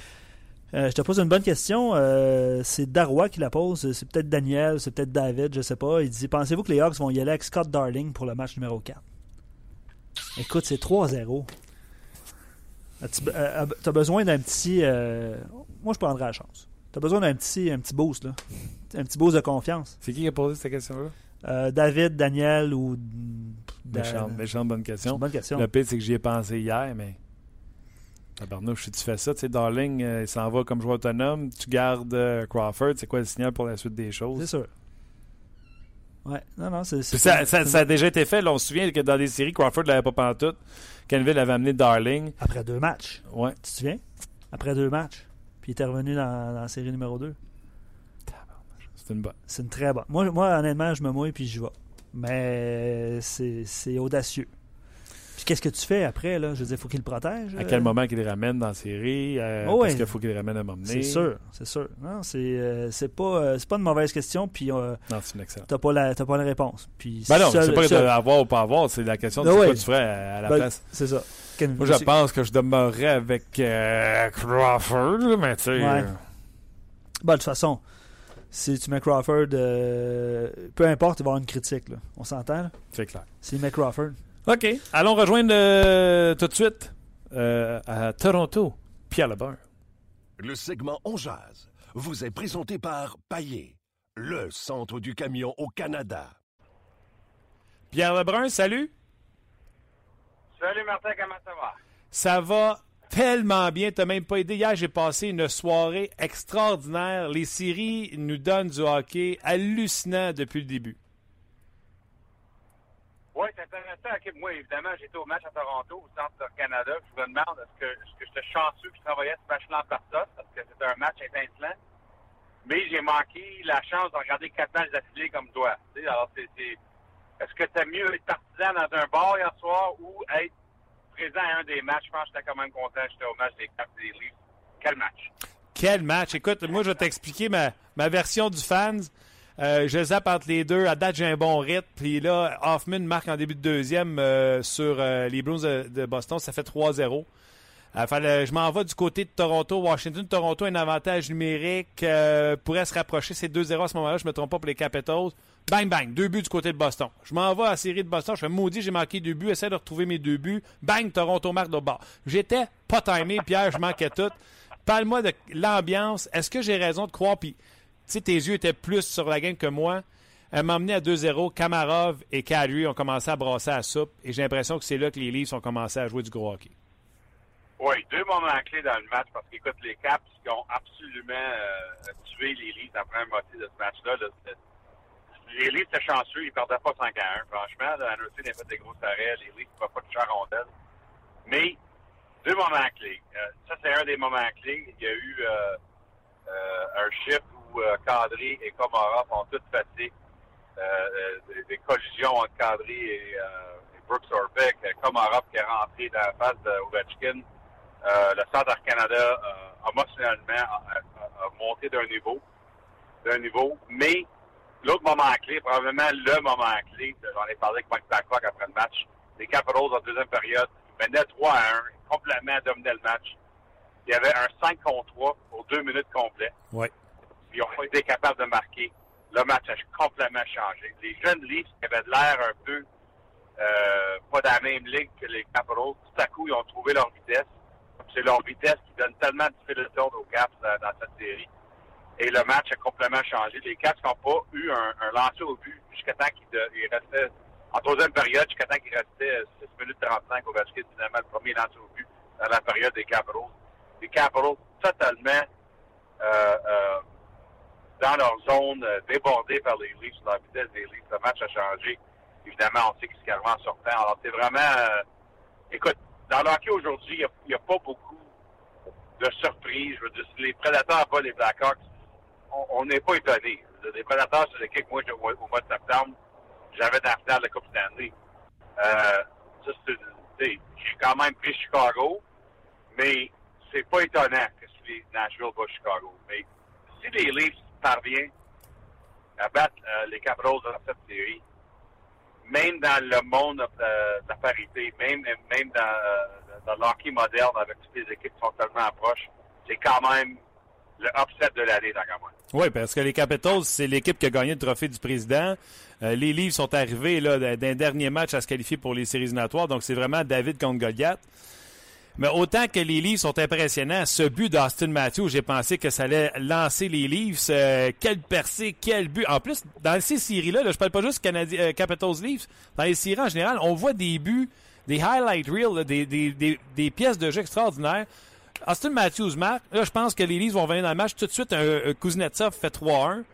Euh, je te pose une bonne question. Euh, c'est Darrois qui la pose. C'est peut-être Daniel, c'est peut-être David, je sais pas. Il dit Pensez-vous que les Hawks vont y aller avec Scott Darling pour le match numéro 4 Écoute, c'est 3-0. As-tu be- euh, euh, T'as besoin d'un petit. euh, Moi, je prendrais la chance. T'as besoin d'un petit, un petit boost, là. Un petit boost de confiance. C'est qui qui a posé cette question-là? Euh, David, Daniel ou. Da- Méchante, méchante bonne C'est question. une bonne question. Le pire, c'est que j'y ai pensé hier, mais. Tabarnouche, si tu fais ça, tu sais, Darling, euh, il s'en va comme joueur autonome. Tu gardes euh, Crawford. C'est quoi le signal pour la suite des C'est choses? sûr. Ouais, non, non, c'est. c'est ça, ça- c'est- ça a déjà été fait. Là, on se souvient que dans des séries, Crawford ne l'avait pas pantoute. Canville avait amené Darling. Après deux matchs. Ouais. Tu te souviens? Après deux matchs. Puis il était revenu dans, dans la série numéro 2. C'est une bonne. C'est une très bonne. Moi, moi, honnêtement, je me mouille puis j'y vais. Mais c'est c'est audacieux. Puis qu'est-ce que tu fais après, là? Je veux dire, faut qu'il le protège. À euh, quel moment qu'il les ramène dans la série? euh, Oh, Parce ouais. qu'il faut qu'il les ramène à m'emmener. C'est sûr, c'est sûr. Non, c'est euh, c'est pas, euh, c'est pas une mauvaise question, puis euh, Non, c'est une excellente. t'as pas, la, t'as pas la réponse. Puis Ben non, c'est pas de avoir ou pas avoir, c'est la question de Ah ce ouais. que tu ferais à, à la Ben, place. C'est ça. Moi, je pense que je demeurerais avec Crawford, mais tu sais. Ouais. Ben, de toute façon, si tu mets Crawford, euh, peu importe, il va y avoir une critique. Là. On s'entend? là? c'est clair. S'il met Crawford. OK. Allons rejoindre euh, tout de suite euh, à Toronto, Pierre Lebrun. Le segment On Jazz vous est présenté par Paillé, le centre du camion au Canada. Pierre Lebrun, salut. Salut Martin, comment ça va? Ça va tellement bien. T'as même pas aidé. Hier, j'ai passé une soirée extraordinaire. Les séries nous donnent du hockey hallucinant depuis le début. Oui, c'est intéressant. Moi, évidemment, j'étais au match à Toronto, au centre Canada. Je me demande est-ce que, est-ce que j'étais chanceux que je travaillais ce match-là en personne, parce que c'était un match étincelant. Mais j'ai manqué la chance de regarder quatre matchs d'affilée comme toi. Alors, c'est, c'est- est-ce que t'as mieux être partisan dans un bar hier soir ou être présent à un des matchs? Je pense que j'étais quand même content. J'étais au match des Caps des. Quel match? Quel match! Écoute, moi, je vais t'expliquer ma, ma version du fans. Euh, je zappe entre les deux. À date, j'ai un bon rythme. Puis là, Hoffman marque en début de deuxième euh, sur euh, les Blues de, Boston. Ça fait 3-0. Euh, fallait- je m'en vais du côté de Toronto. Washington, Toronto un avantage numérique. pourrait se rapprocher. C'est 2-0 à ce moment-là. Je me trompe pas pour les Capitals. Bang, bang. Deux buts du côté de Boston. Je m'en vais à la série de Boston. Je fais maudit, j'ai manqué deux buts. Essaie de retrouver mes deux buts. Bang, Toronto marque de bord. J'étais pas timé. Pierre, je manquais tout. Parle-moi de l'ambiance. Est-ce que j'ai raison de croire? Puis, tu tes yeux étaient plus sur la game que moi? Elle m'a à 2-0. Kamarov et Kadri ont commencé à brasser la soupe. Et j'ai l'impression que c'est là que les Leafs ont commencé à jouer du gros hockey. Oui, deux moments clés dans le match parce qu'écoute, les Caps qui ont absolument euh, tué les Leafs en première moitié de ce match-là. Les Leafs étaient chanceux, ils perdaient pas 5 à 1. Franchement, là, Anderson a fait des gros arrêts, les Leafs ne pas toucher à. Mais deux moments clés. Euh, ça, c'est un des moments clés. Il y a eu euh, euh, un shift où Kadri et Komarov ont tous passé des, collisions entre Kadri et, et Brooks Orbeck, Komarov qui est rentré dans la face d'Ovechkin. Le Centre Canada, émotionnellement, a, a- a monté d'un niveau, d'un niveau. Mais l'autre moment clé, probablement le moment clé, j'en ai parlé avec Mike Babcock après le match, les Capitals en deuxième période menaient 3 à 1, complètement dominaient le match. Il y avait un 5 contre 3 pour deux minutes complètes Ouais. puis ils n'ont pas été capables de marquer. Le match a complètement changé. Les jeunes Leafs qui avaient de l'air un peu euh, pas dans la même ligue que les Capitals, tout à coup, ils ont trouvé leur vitesse. C'est leur vitesse qui donne tellement de fil de aux Caps dans, dans cette série. Et le match a complètement changé. Les Caps n'ont pas eu un, un lancer au but jusqu'à temps qu'il il restait, en troisième période, jusqu'à temps qu'il restait 6 minutes 35 au basket, finalement, le premier lancer au but dans la période des Capitals. Les Capitals totalement euh, euh, dans leur zone, euh, débordés par les Leafs, la vitesse des Leafs. Le match a changé. Évidemment, on sait qu'est-ce qui arrive en sortant. Alors, c'est vraiment... euh, écoute, dans le hockey aujourd'hui, il n'y a, pas beaucoup de surprises. Je veux dire, les Prédateurs pas les Blackhawks, on- n'est pas étonné. Les Prédateurs, c'est l'équipe moi, au, au mois de septembre, j'avais dans la finale de la Coupe Stanley. Euh, J'ai quand même pris Chicago, mais c'est pas étonnant que si Nashville bat Chicago. Mais si les Leafs parviennent à battre euh, les Capitals dans cette série, même dans le monde de, de la parité, même, même dans, euh, dans l'hockey moderne avec toutes les équipes qui sont tellement proches, c'est quand même le upset de l'année dans le Oui, parce que les Capitals, c'est l'équipe qui a gagné le trophée du président. Euh, les Leafs sont arrivés d'un dernier match à se qualifier pour les séries éliminatoires. Donc, c'est vraiment David contre Goliath. Mais autant que les Leafs sont impressionnants, ce but d'Austin Matthews, j'ai pensé que ça allait lancer les Leafs. Euh, quel percé, quel but. En plus, dans ces séries-là, là, je parle pas juste Canadi euh, Capitals Leafs, dans les séries en général, on voit des buts, des highlight reels, des, des, des pièces de jeu extraordinaires. Austin Matthews marque. Là, je pense que les Leafs vont venir dans le match. Tout de suite, un, un Kuznetsov fait 3-1.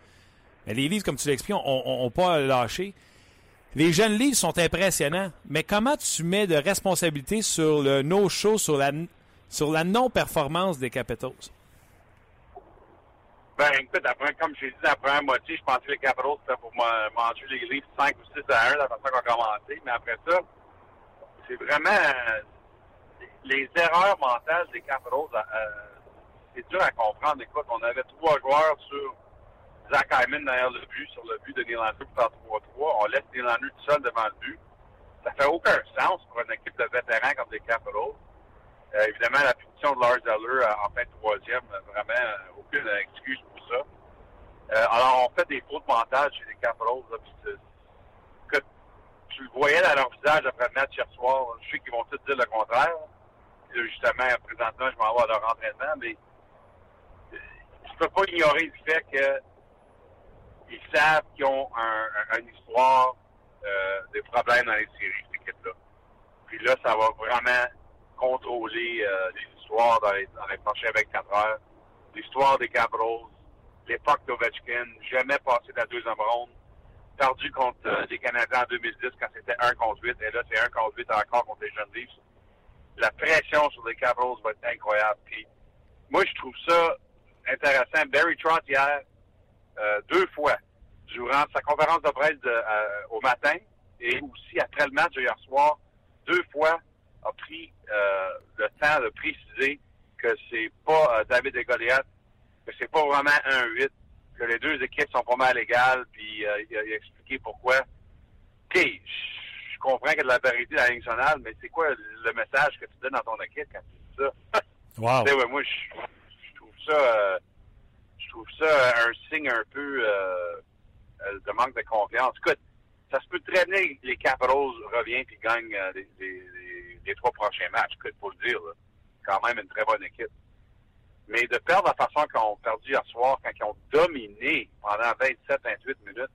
Mais les Leafs, comme tu l'expliques, ont pas lâché. Les jeunes Leafs sont impressionnants. Mais comment tu mets de responsabilité sur le no-show, sur la, sur la non-performance des Capitals? Ben, écoute, après, comme j'ai dit, la première moitié, je pensais que les Capitals, c'était pour ma- manger les Leafs 5 ou 6 à 1, la façon qu'on a commencé. Mais après ça, c'est vraiment euh, les erreurs mentales des Capitals. euh, c'est dur à comprendre. Écoute, on avait trois joueurs sur Zach Hyman derrière le but, sur le but de Nylander pour faire 3-3. On laisse Nylander tout seul devant le but. Ça fait aucun sens pour une équipe de vétérans comme les Capitals. Euh, évidemment, la punition de Lars Eller euh, en fin de troisième, vraiment, aucune excuse pour ça. Alors, on fait des fautes mentales chez les Capitals. Là, tu le voyais dans leur visage après le match hier soir. Je sais qu'ils vont tous dire le contraire. Justement, présentement, je vais à leur entraînement, mais euh, je peux pas ignorer le fait que ils savent qu'ils ont un, un- une histoire euh, des problèmes dans les séries, cette équipe-là. Puis là, ça va vraiment contrôler euh, les histoires dans les, dans les prochaines 24 heures. L'histoire des Capitals, l'époque d'Ovechkin, jamais passé de la deuxième ronde, perdu contre euh, les Canadiens en 2010 quand c'était 1 contre 8, et là, c'est 1 contre 8 encore contre les jeunes Leafs. La pression sur les Capitals va être incroyable. Puis, moi, je trouve ça intéressant. Barry Trotz, hier, euh, deux fois, durant sa conférence de presse de, euh, au matin et aussi après le match hier soir, deux fois a pris euh, le temps de préciser que c'est pas euh, David et Goliath, que c'est pas vraiment un 8, que les deux équipes sont pas mal égales, puis euh, il, a, il a expliqué pourquoi. OK, comprends qu'il y a de la vérité dans la ligne nationale, mais c'est quoi le message que tu donnes dans ton équipe quand tu dis ça? *laughs* Wow. Tu sais, ouais, moi, je, je trouve ça, euh, je trouve ça un signe un peu euh, euh, de manque de confiance. Écoute, ça se peut très bien que les Capitals reviennent et gagnent euh, les, les- les- les trois prochains matchs. Écoute, faut le dire, là. quand même une très bonne équipe. Mais de perdre la façon qu'ils ont perdu hier soir, quand ils ont dominé pendant 27-28 minutes,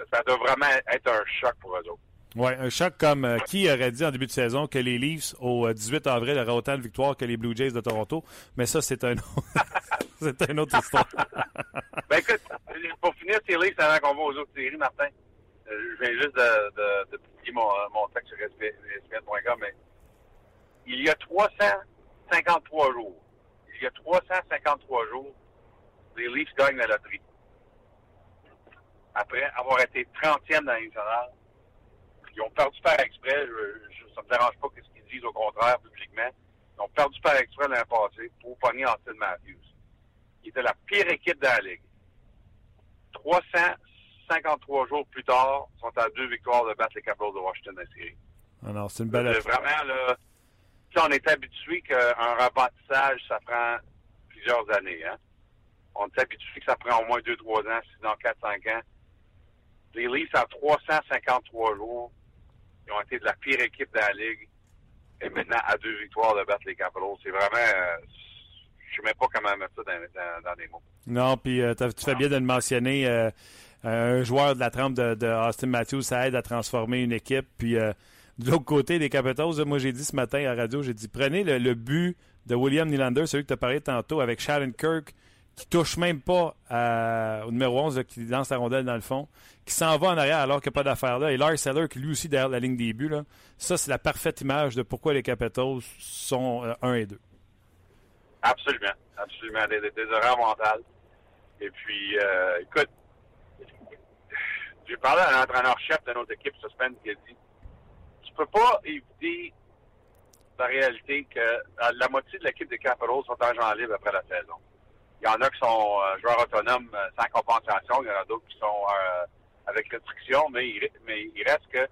ça, ça doit vraiment être un choc pour eux autres. Ouais, un choc comme euh, qui aurait dit en début de saison que les Leafs au euh, 18 avril auraient autant de victoires que les Blue Jays de Toronto? Mais ça, c'est un autre, *laughs* c'est une autre histoire. *laughs* Ben écoute, pour finir ces Leafs avant qu'on va aux autres séries, Martin, euh, je viens juste de, de, de publier mon, euh, mon texte sur ESPN.com, mais il y a 353 jours, il y a 353 jours, les Leafs gagnent la loterie. Après avoir été 30e dans nationale. Ils ont perdu par exprès. Je, je, ça me dérange pas ce qu'ils disent au contraire publiquement. Ils ont perdu par exprès l'année passée pour pogner Austin Matthews. Qui était la pire équipe de la Ligue. 353 jours plus tard, ils sont à deux victoires de battre les Capitals de Washington la série. Ah non, c'est une belle Euh, Vraiment, là, on est habitué qu'un rebâtissage, ça prend plusieurs années. Hein? On est habitué que ça prend au moins 2-3 ans, sinon 4-5 ans. Les Leafs, à 353 jours, ils ont été de la pire équipe de la Ligue. Et maintenant, à deux victoires de battre les Capitals. C'est vraiment... euh, je sais même pas comment mettre ça dans, dans- des mots. Non, puis euh, tu fais bien de le mentionner. euh, un joueur de la trempe de, Austin Matthews, ça aide à transformer une équipe. Puis de l'autre côté des Capitals, moi j'ai dit ce matin à la radio, j'ai dit prenez le, le but de William Nylander, celui que tu as parlé tantôt avec Shannon Kirk, qui touche même pas à- au numéro 11, là, qui lance la rondelle dans le fond, qui s'en va en arrière alors qu'il n'y a pas d'affaire là. Et Lars Seller, qui lui aussi derrière la ligne des buts, là, ça c'est la parfaite image de pourquoi les Capitals sont 1 et 2. Absolument. Absolument. Des, erreurs mentales. Et puis, euh, écoute, j'ai parlé à l'entraîneur-chef de notre équipe Suspend qui a dit Tu peux pas éviter la réalité que euh, la moitié de l'équipe des Capitals sont agents libres après la saison. Il y en a qui sont euh, joueurs autonomes euh, sans compensation, il y en a d'autres qui sont euh, avec restriction, mais il, mais il reste que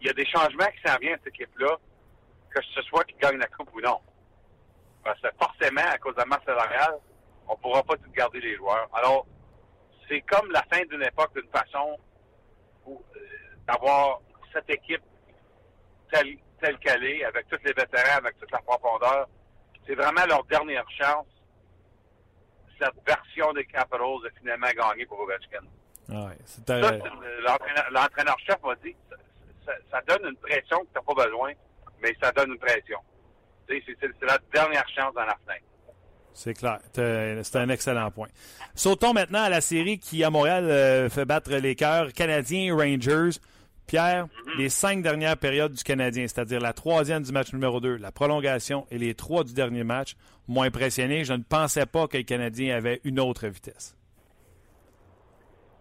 il y a des changements qui s'en viennent à cette équipe-là, que ce soit qui gagne la coupe ou non. Parce que forcément, à cause de la masse salariale, on ne pourra pas tout garder les joueurs. Alors, c'est comme la fin d'une époque d'une façon où, euh, d'avoir cette équipe telle, telle qu'elle est, avec tous les vétérans, avec toute la profondeur. C'est vraiment leur dernière chance. Cette version des Capitals de finalement gagner pour Ovechkin. Ouais, c'est- l'entraîneur- l'entraîneur-chef m'a dit, ça, ça- ça donne une pression que tu n'as pas besoin, mais ça donne une pression. C'est la dernière chance dans la fenêtre. C'est clair. C'est un excellent point. Sautons maintenant à la série qui, à Montréal, euh, fait battre les cœurs canadiens Rangers. Pierre, les cinq dernières périodes du Canadien, c'est-à-dire la troisième du match numéro 2, la prolongation et les trois du dernier match, m'ont impressionné. Je ne pensais pas que les Canadiens avaient une autre vitesse.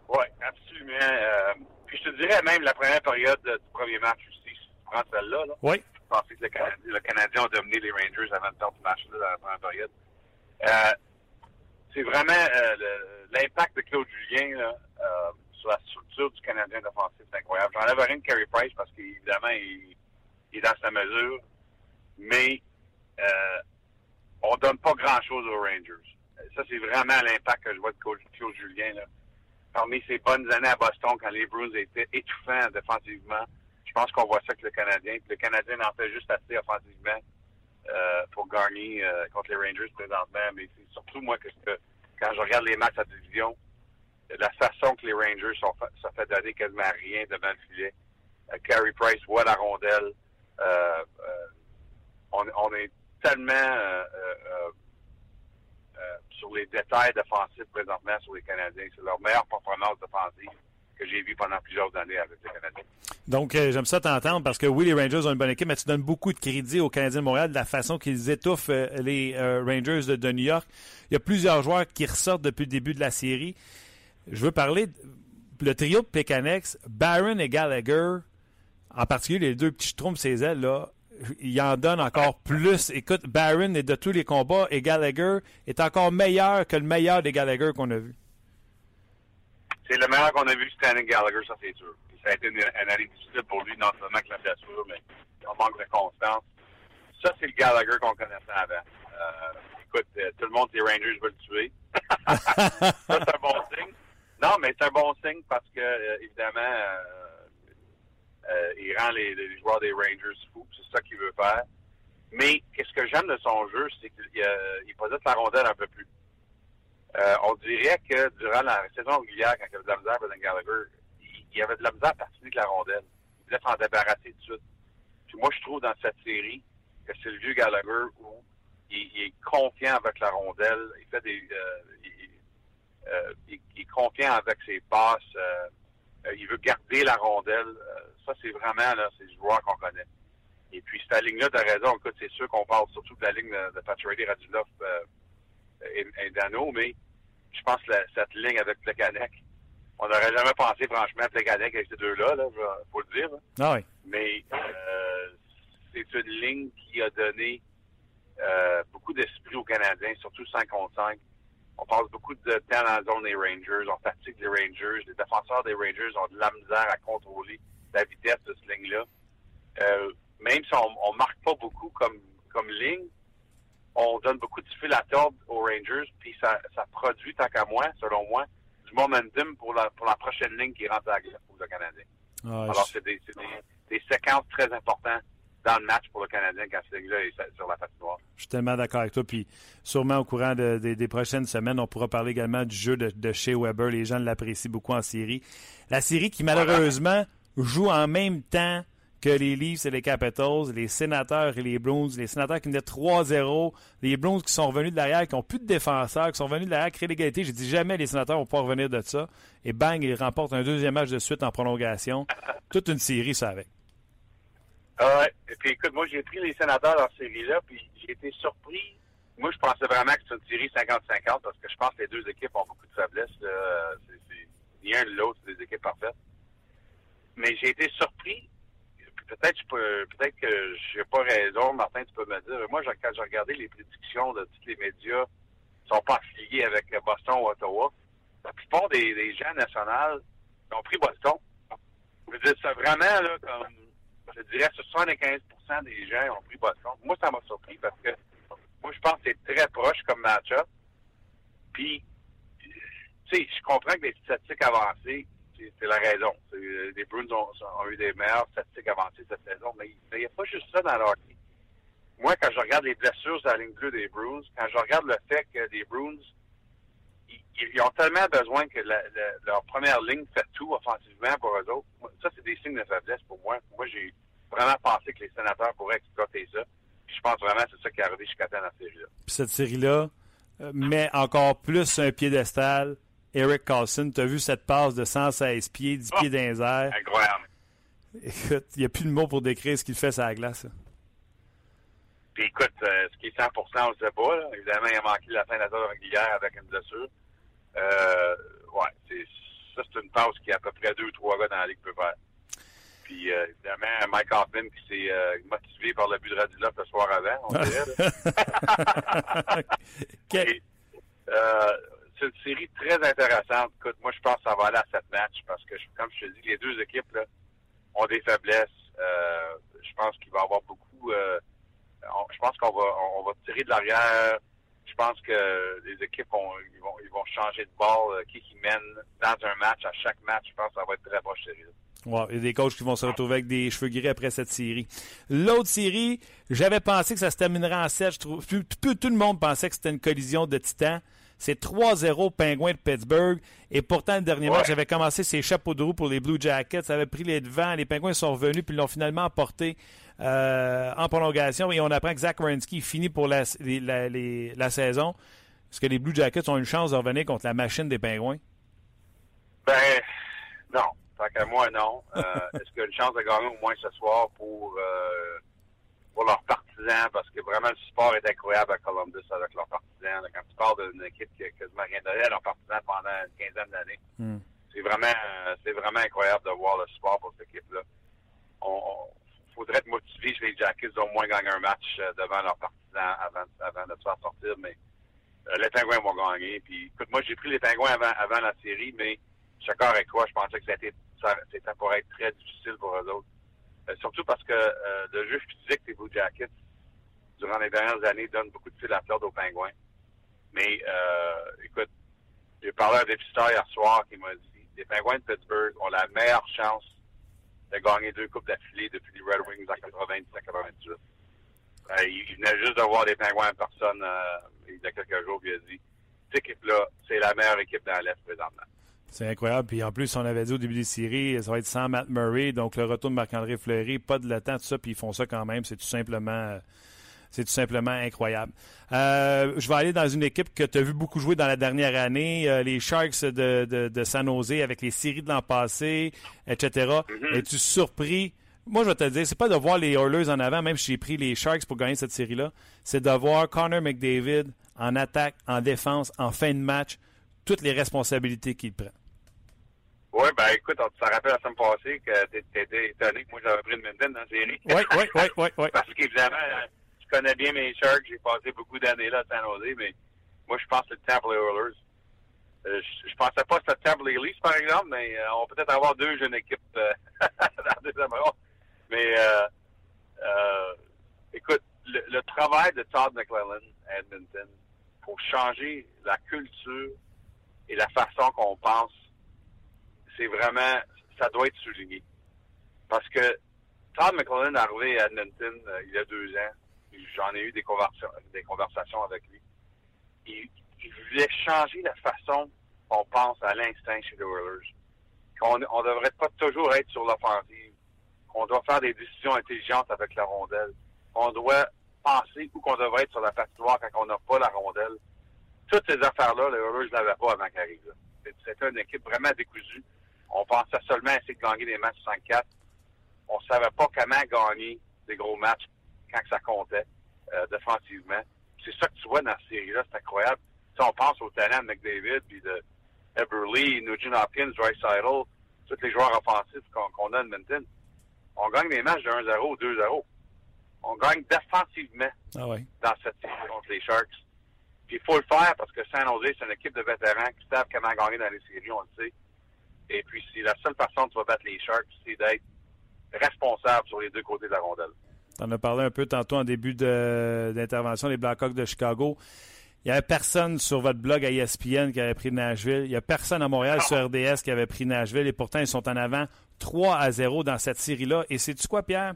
Oui, absolument. Euh, puis je te dirais même la première période du premier match aussi, si tu prends celle-là, là, Oui. je pensais que le Canadien, le Canadien a dominé les Rangers avant de perdre ce match-là dans la première période. Euh, c'est vraiment euh, le- l'impact de Claude Julien là, sur la structure du Canadien défensif, c'est incroyable. J'enlève rien de Carey Price parce qu'évidemment, il, est dans sa mesure, mais euh, on donne pas grand-chose aux Rangers. Ça, c'est vraiment l'impact que je vois de Claude Claude Julien. Parmi ses bonnes années à Boston, quand les Bruins étaient étouffants défensivement, je pense qu'on voit ça avec le Canadien. Le Canadien en fait juste assez offensivement euh, pour gagner euh, contre les Rangers présentement. Mais c'est surtout moi que quand je regarde les matchs à division, la façon que les Rangers sont se fait donner quasiment rien devant le filet. Euh, Carey Price voit la rondelle. Euh, euh, on, est tellement euh, sur les détails défensifs présentement sur les Canadiens. C'est leur meilleure performance défensive que j'ai vue pendant plusieurs années avec les Canadiens. Donc, j'aime ça t'entendre parce que oui, les Rangers ont une bonne équipe, mais tu donnes beaucoup de crédit aux Canadiens de Montréal de la façon qu'ils étouffent les Rangers de New York. Il y a plusieurs joueurs qui ressortent depuis le début de la série. Je veux parler le trio de Pécanex, Barron et Gallagher, en particulier les deux petits schtroumpfs, ses ailes, là, ils en donnent encore plus. Écoute, Barron est de tous les combats et Gallagher est encore meilleur que le meilleur des Gallagher qu'on a vu. C'est le meilleur qu'on a vu Stanley Gallagher, ça c'est sûr. Ça a été une, une année difficile pour lui, non seulement que la blessure, mais on manque de constance. Ça, c'est le Gallagher qu'on connaissait avant. Euh, écoute, euh, tout le monde, les Rangers veulent le tuer. *laughs* ça, c'est un bon signe. Non, mais c'est un bon signe parce que, euh, évidemment, euh, euh, il rend les, joueurs des Rangers fous. C'est ça qu'il veut faire. Mais qu'est-ce que j'aime de son jeu, c'est qu'il il possède la rondelle un peu plus. On dirait que durant la saison régulière, quand il y avait de la misère avec Gallagher, il, avait de la misère à participer avec la rondelle. Il voulait s'en débarrasser tout de suite. Puis moi, je trouve dans cette série que c'est le vieux Gallagher où il, est confiant avec la rondelle. Il fait des. Euh, il- il est confiant avec ses passes. euh, euh, il veut garder la rondelle. Euh, ça, c'est vraiment là, c'est le joueur qu'on connaît. Et puis, cette ligne-là, tu as raison. Écoute, c'est sûr qu'on parle surtout de la ligne de, de Pacioretty, Radulov euh, et, et Dano, mais je pense que la- cette ligne avec Plekanec, on n'aurait jamais pensé, franchement, play avec ces deux-là, là, faut le dire. là. Ah oui. Mais euh, c'est une ligne qui a donné euh, beaucoup d'esprit aux Canadiens, surtout 5 contre 5. On passe beaucoup de temps dans la zone des Rangers, on fatigue les Rangers. Les défenseurs des Rangers ont de la misère à contrôler la vitesse de cette ligne-là. Euh, même si on, on marque pas beaucoup comme, comme ligne, on donne beaucoup de fil à tordre aux Rangers, puis ça, ça produit, tant qu'à moi, selon moi, du momentum pour la, pour la prochaine ligne qui rentre à la glace pour le Canadien. Ah, Alors, c'est des, c'est des, des séquences très importantes dans le match pour le Canadien quand ligne-là est sur la patinoire. Je suis tellement d'accord avec toi. Puis sûrement au courant de- de- des prochaines semaines, on pourra parler également du jeu de, de Shea Weber. Les gens l'apprécient beaucoup en série. La série qui malheureusement joue en même temps que les Leafs et les Capitals, les Sénateurs et les Bruins. Les Sénateurs qui venaient 3-0, les Bruins qui sont revenus de l'arrière, qui n'ont plus de défenseurs, qui sont revenus de l'arrière, créer l'égalité. J'ai dit jamais les Sénateurs vont pas revenir de ça. Et bang, ils remportent un deuxième match de suite en prolongation. Toute une série, ça avec. Et puis écoute, moi j'ai pris les sénateurs dans cette série-là, puis j'ai été surpris. Moi, je pensais vraiment que c'est une série 50-50 parce que je pense que les deux équipes ont beaucoup de faiblesses. là. C'est, ni un ni l'autre, c'est des équipes parfaites. Mais j'ai été surpris. Peut-être, je peux, peut-être que j'ai pas raison, Martin, tu peux me dire. Moi, quand j'ai regardé les prédictions de tous les médias qui sont pas affiliés avec Boston ou Ottawa, la plupart des, gens nationaux ont pris Boston. Veux dire, c'est vraiment, là, comme, je dirais, 75% des gens ont pris Boston. Moi, ça m'a surpris parce que moi, je pense que c'est très proche comme match-up. Puis, tu sais, je comprends que les statistiques avancées, c'est la raison. Euh, Les Bruins ont, eu des meilleures statistiques avancées cette saison, mais il n'y a pas juste ça dans le hockey. Moi, quand je regarde les blessures sur la ligne bleue des Bruins, quand je regarde le fait que les Bruins, ils, ont tellement besoin que leur première ligne fait tout offensivement pour eux autres. Ça, c'est des signes de faiblesse pour moi. Moi, j'ai vraiment pensé que les sénateurs pourraient exploiter ça. Puis je pense vraiment que c'est ça qui est arrivé jusqu'à temps dans la série-là. Puis cette série-là euh, met encore plus sur un piédestal. Eric Carlson, tu as vu cette passe de 116 pieds, 10 pieds dans les airs? Incroyable. Écoute, il n'y a plus de mots pour décrire ce qu'il fait sur la glace. Puis écoute, euh, ce qui est 100 on le sait pas. Là. Évidemment, il a manqué la fin de la saison régulière avec une blessure. Euh, ouais, c'est, ça, c'est une passe qui a à peu près deux ou trois gars dans la ligue peuvent faire. Puis euh, évidemment, Mike Hoffman qui s'est euh, motivé par le but de Radulov le soir avant, on dirait. Quel- *laughs* Et, euh, c'est une série très intéressante. Écoute, moi, je pense que ça va aller à sept matchs parce que, comme je te dis, les deux équipes là, ont des faiblesses. Je pense qu'il va y avoir beaucoup. on- je pense qu'on va, on va tirer de l'arrière. Je pense que les équipes ont, ils vont, ils vont changer de euh, qui qui mène dans un match à chaque match. Je pense que ça va être très proche série. Ouais, il y a des coachs qui vont se retrouver avec des cheveux gris après cette série. L'autre série, j'avais pensé que ça se terminerait en 7. Je trouve, tout, tout- tout le monde pensait que c'était une collision de titans. C'est 3-0 Pingouins de Pittsburgh. Et pourtant, le dernier Ouais. match avait commencé ses chapeaux de roue pour les Blue Jackets. Ça avait pris les devants. Les Pingouins sont revenus puis l'ont finalement emporté euh, en prolongation. Et on apprend que Zach Wierenski finit pour la, les- la, les- la saison. Est-ce que les Blue Jackets ont une chance de revenir contre la machine des Pingouins? Ben, non. Tant qu'à moi, non. Euh, *laughs* Est-ce qu'il y a une chance de gagner au moins ce soir pour, euh, pour leurs partisans? Parce que vraiment, le support est incroyable à Columbus avec leurs partisans. Quand tu parles d'une équipe qui a quasiment rien donné à leurs partisans pendant une quinzaine d'années, Hmm. c'est vraiment, euh, c'est vraiment incroyable de voir le support pour cette équipe-là. On, on- faudrait être motivé chez les Jackets d'au moins gagner un match devant leurs partisans avant, avant de se faire sortir, mais les Pingouins vont gagner. Puis, écoute, moi, j'ai pris les Pingouins avant, avant la série, mais je suis d'accord avec toi. Je pensais que c'était, ça, c'était pour être très difficile pour eux autres. Euh, surtout parce que euh, le jeu physique des Blue Jackets, durant les dernières années, donne beaucoup de fil à fleur aux Pingouins. Mais, euh, écoute, j'ai parlé à un dépisteur hier soir qui m'a dit les Pingouins de Pittsburgh ont la meilleure chance de gagner deux coupes d'affilée depuis les Red Wings en 90-98. Euh, il, venait juste de voir les Pingouins en personne euh, il y a quelques jours, il a dit cette équipe-là, c'est la meilleure équipe dans l'Est présentement. C'est incroyable. Puis en plus, on avait dit au début des séries, ça va être sans Matt Murray. Donc le retour de Marc-André Fleury, pas de temps, tout ça, puis ils font ça quand même. C'est tout simplement. C'est tout simplement incroyable. Euh, je vais aller dans une équipe que tu as vu beaucoup jouer dans la dernière année, euh, les Sharks de, de, de San Jose avec les séries de l'an passé, etc. Es-tu surpris? Moi, je vais te dire, c'est pas de voir les Oilers en avant, même si j'ai pris les Sharks pour gagner cette série-là. C'est de voir Connor McDavid en attaque, en défense, en fin de match, toutes les responsabilités qu'il prend. Oui, ben écoute, on te rappelle la semaine passée que t'étais étonné que moi j'avais pris une Minden dans la série. Oui, oui, oui, oui, oui. *laughs* Parce qu'évidemment, je connais bien mes Sharks, j'ai passé beaucoup d'années là à San Jose, mais moi je pense que le Tampa Oilers. Euh, je, pensais pas que c'était Tampa Leafs, par exemple, mais euh, on va peut-être avoir deux jeunes équipes euh, *laughs* dans la deuxième ronde. Mais euh, euh, écoute, le, le, travail de Todd McClellan à Edmonton pour changer la culture et la façon qu'on pense c'est vraiment, ça doit être souligné. Parce que Todd McClellan est arrivé à Edmonton euh, il y a deux ans. J'en ai eu des conversations, des conversations avec lui. Il, voulait changer la façon qu'on pense à l'instinct chez les Oilers. Qu'on on devrait pas toujours être sur l'offensive. Qu'on doit faire des décisions intelligentes avec la rondelle. On doit penser où qu'on devrait être sur la patinoire quand on n'a pas la rondelle. Toutes ces affaires-là, les Oilers ne l'avaient pas avant qu'il arrive. C'était une équipe vraiment décousue. On pensait seulement essayer de gagner des matchs 5-4. On savait pas comment gagner des gros matchs quand ça comptait euh, défensivement. C'est ça que tu vois dans cette série-là, c'est incroyable. Si on pense au talent de McDavid, puis de Eberle, Nugent Hopkins, Dreisaitl, tous les joueurs offensifs qu'on qu a à Edmonton, on gagne des matchs de 1-0 ou 2-0. On gagne défensivement ah ouais. dans cette série contre les Sharks. Puis il faut le faire parce que San Jose, c'est une équipe de vétérans qui savent comment gagner dans les séries, on le sait. Et puis, c'est la seule façon de battre les Sharks, c'est d'être responsable sur les deux côtés de la rondelle. Tu en as parlé un peu tantôt en début d'intervention, les Blackhawks de Chicago. Il n'y avait personne sur votre blog à ESPN qui avait pris Nashville. Il n'y a personne à Montréal sur RDS qui avait pris Nashville. Et pourtant, ils sont en avant 3 à 0 dans cette série-là. Et c'est-tu quoi, Pierre?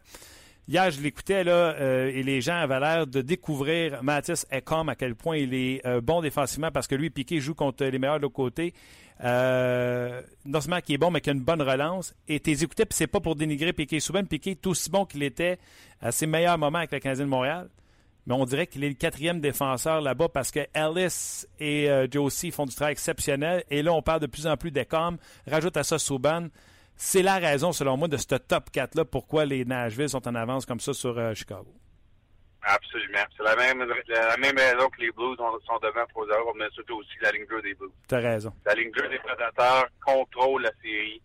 Hier, je l'écoutais là, euh, et les gens avaient l'air de découvrir Mathis Ekholm, à quel point il est euh, bon défensivement parce que lui, Piqué joue contre les meilleurs de l'autre côté. Euh, non seulement qui est bon, mais qui a une bonne relance. Et t'es écouté, puis c'est pas pour dénigrer Piqué Souben. Piqué est aussi bon qu'il était à ses meilleurs moments avec le Canadien de Montréal. Mais on dirait qu'il est le quatrième défenseur là-bas parce que Ellis et euh, Josie font du travail exceptionnel. Et là, on parle de plus en plus d'Ecom. Rajoute à ça Souban. C'est la raison, selon moi, de ce top 4-là, pourquoi les Nashville sont en avance comme ça sur euh, Chicago. Absolument. C'est la même, la même raison que les Blues sont devant 3-0, mais surtout aussi la ligne bleue des Blues. T'as raison. La ligne bleue des Prédateurs contrôle la série.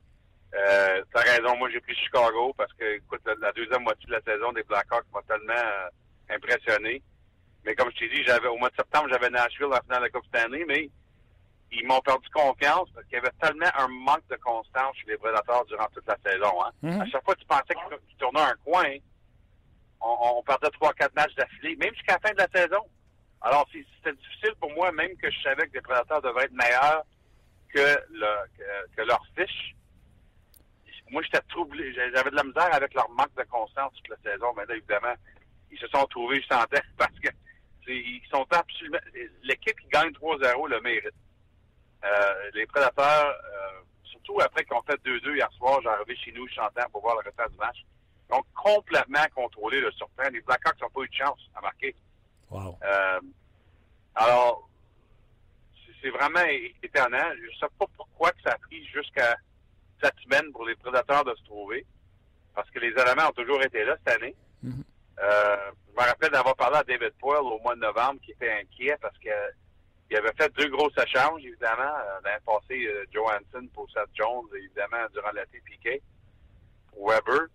Euh, T'as raison. Moi, j'ai pris Chicago parce que, écoute, la, la, deuxième moitié de la saison des Blackhawks m'a tellement euh, impressionné. Mais comme je t'ai dit, j'avais au mois de septembre, j'avais Nashville en finale de la Coupe Stanley, mais ils m'ont perdu confiance parce qu'il y avait tellement un manque de constance chez les Prédateurs durant toute la saison. Hein. Mm -hmm. À chaque fois que tu pensais qu'ils tournaient un coin, on, on perdait trois, quatre matchs d'affilée, même jusqu'à la fin de la saison. Alors, c'était difficile pour moi, même que je savais que les prédateurs devaient être meilleurs que, le, que, leur fiche. Moi, j'étais troublé. J'avais de la misère avec leur manque de constance toute la saison. Mais là, évidemment, ils se sont trouvés, je sentais, *laughs* parce que ils sont absolument... L'équipe qui gagne 3-0 le mérite. Euh, les prédateurs, euh, surtout après qu'ils ont fait 2-2 hier soir, j'ai arrivé chez nous chantant pour voir le restant du match. Donc, complètement contrôlé le surtemps. Les Blackhawks n'ont pas eu de chance à marquer. Wow. Euh, alors, c'est vraiment étonnant. Je ne sais pas pourquoi que ça a pris jusqu'à cette semaine pour les prédateurs de se trouver. Parce que les éléments ont toujours été là cette année. Mm -hmm. euh, je me rappelle d'avoir parlé à David Poyle au mois de novembre qui était inquiet parce que il avait fait deux grosses échanges, évidemment. L'année passée, euh, Johansson pour Seth Jones, évidemment, durant l'été Piquet, pour Weber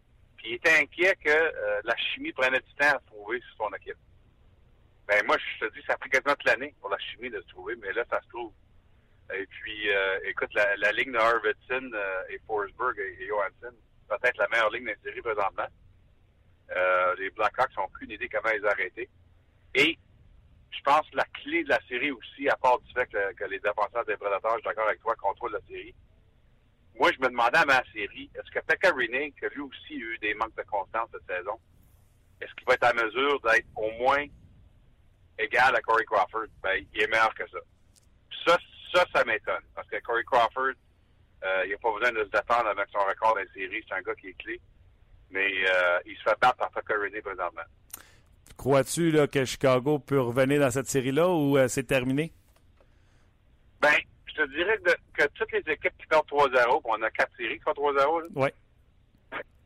il était inquiet que euh, la chimie prenait du temps à se trouver sur son équipe. Ben moi, je te dis, ça a pris quasiment toute l'année pour la chimie de se trouver, mais là, ça se trouve. Et puis, euh, écoute, la, ligne de Arvidsson euh, et Forsberg et, Johansson, peut-être la meilleure ligne de série présentement. Euh, les Blackhawks n'ont plus idée comment les arrêter. Et je pense que la clé de la série aussi, à part du fait que, que les défenseurs des Prédateurs, je suis d'accord avec toi, contrôlent la série, moi, je me demandais à ma série, est-ce que Pekka Rinne, qui lui aussi a eu des manques de constance cette saison, est-ce qu'il va être à mesure d'être au moins égal à Corey Crawford? Ben, il est meilleur que ça. Ça, ça, ça m'étonne. Parce que Corey Crawford, euh, il n'a pas besoin de se défendre avec son record des séries. C'est un gars qui est clé. Mais euh, il se fait battre par Pekka Rinne présentement. Crois-tu que Chicago peut revenir dans cette série-là ou euh, c'est terminé? Ben, je te dirais que, que, toutes les équipes qui perdent 3-0, on a quatre séries qui font 3-0. Oui.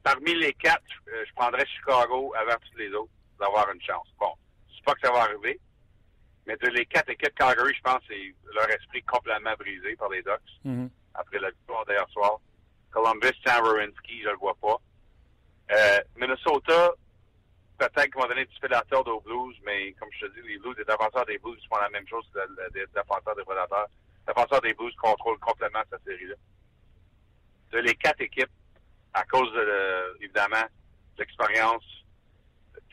Parmi les quatre, je, je prendrais Chicago avant toutes les autres d'avoir une chance. Bon, je sais pas que ça va arriver, mais de les quatre équipes Calgary, je pense que c'est leur esprit complètement brisé par les Ducks. Mm -hmm. après la victoire d'hier soir. Columbus, Sam Wawrinski, je le vois pas. Euh, Minnesota, peut-être qu'ils vont donner un petit peu tort aux Blues, mais comme je te dis, les Blues, les défenseurs des Blues font la même chose que les défenseurs des Prédateurs. Les défenseurs des Blues contrôlent complètement cette série-là. De les quatre équipes, à cause de, le- évidemment, de l'expérience,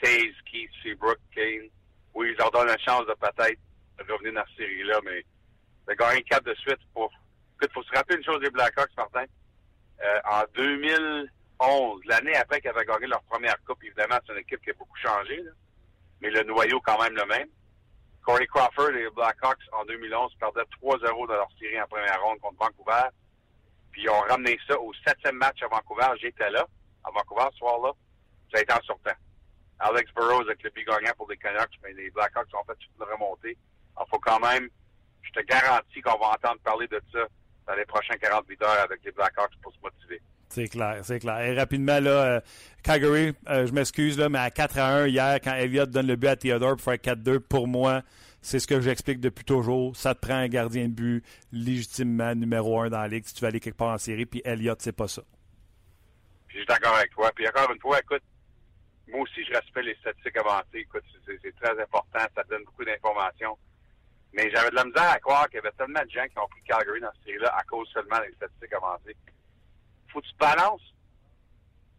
Taze, Keith, Seabrook, Kane, oui, ils leur donnent la chance de peut-être revenir dans cette série-là, mais de gagner quatre de suite pour. Écoute, faut se rappeler une chose des Blackhawks, Martin. Euh, en 2011, l'année après qu'ils avaient gagné leur première coupe, évidemment, c'est une équipe qui a beaucoup changé, mais le noyau quand même le même. Corey Crawford et les Blackhawks, en 2011, perdaient 3-0 dans leur série en première ronde contre Vancouver. Puis ils ont ramené ça au septième match à Vancouver. J'étais là, à Vancouver, ce soir-là. Ça a été en sortant. Alex Burrows avec le but gagnant pour les Canucks, mais les Blackhawks ont fait toute une remontée. Il faut quand même, je te garantis qu'on va entendre parler de ça dans les prochains 48 heures avec les Blackhawks pour se motiver. C'est clair, c'est clair. Et rapidement, là, euh, Calgary, euh, je m'excuse, là, mais à 4 à 1 hier, quand Elliott donne le but à Theodore pour faire 4-2, pour moi, c'est ce que j'explique depuis toujours. Ça te prend un gardien de but légitimement numéro un dans la ligue si tu veux aller quelque part en série, puis Elliott, c'est pas ça. Puis je suis d'accord avec toi. Puis encore une fois, écoute, moi aussi, je respecte les statistiques avancées. Écoute, c'est très important. Ça donne beaucoup d'informations. Mais j'avais de la misère à croire qu'il y avait tellement de gens qui ont pris Calgary dans cette série-là à cause seulement des statistiques avancées. Faut que tu balances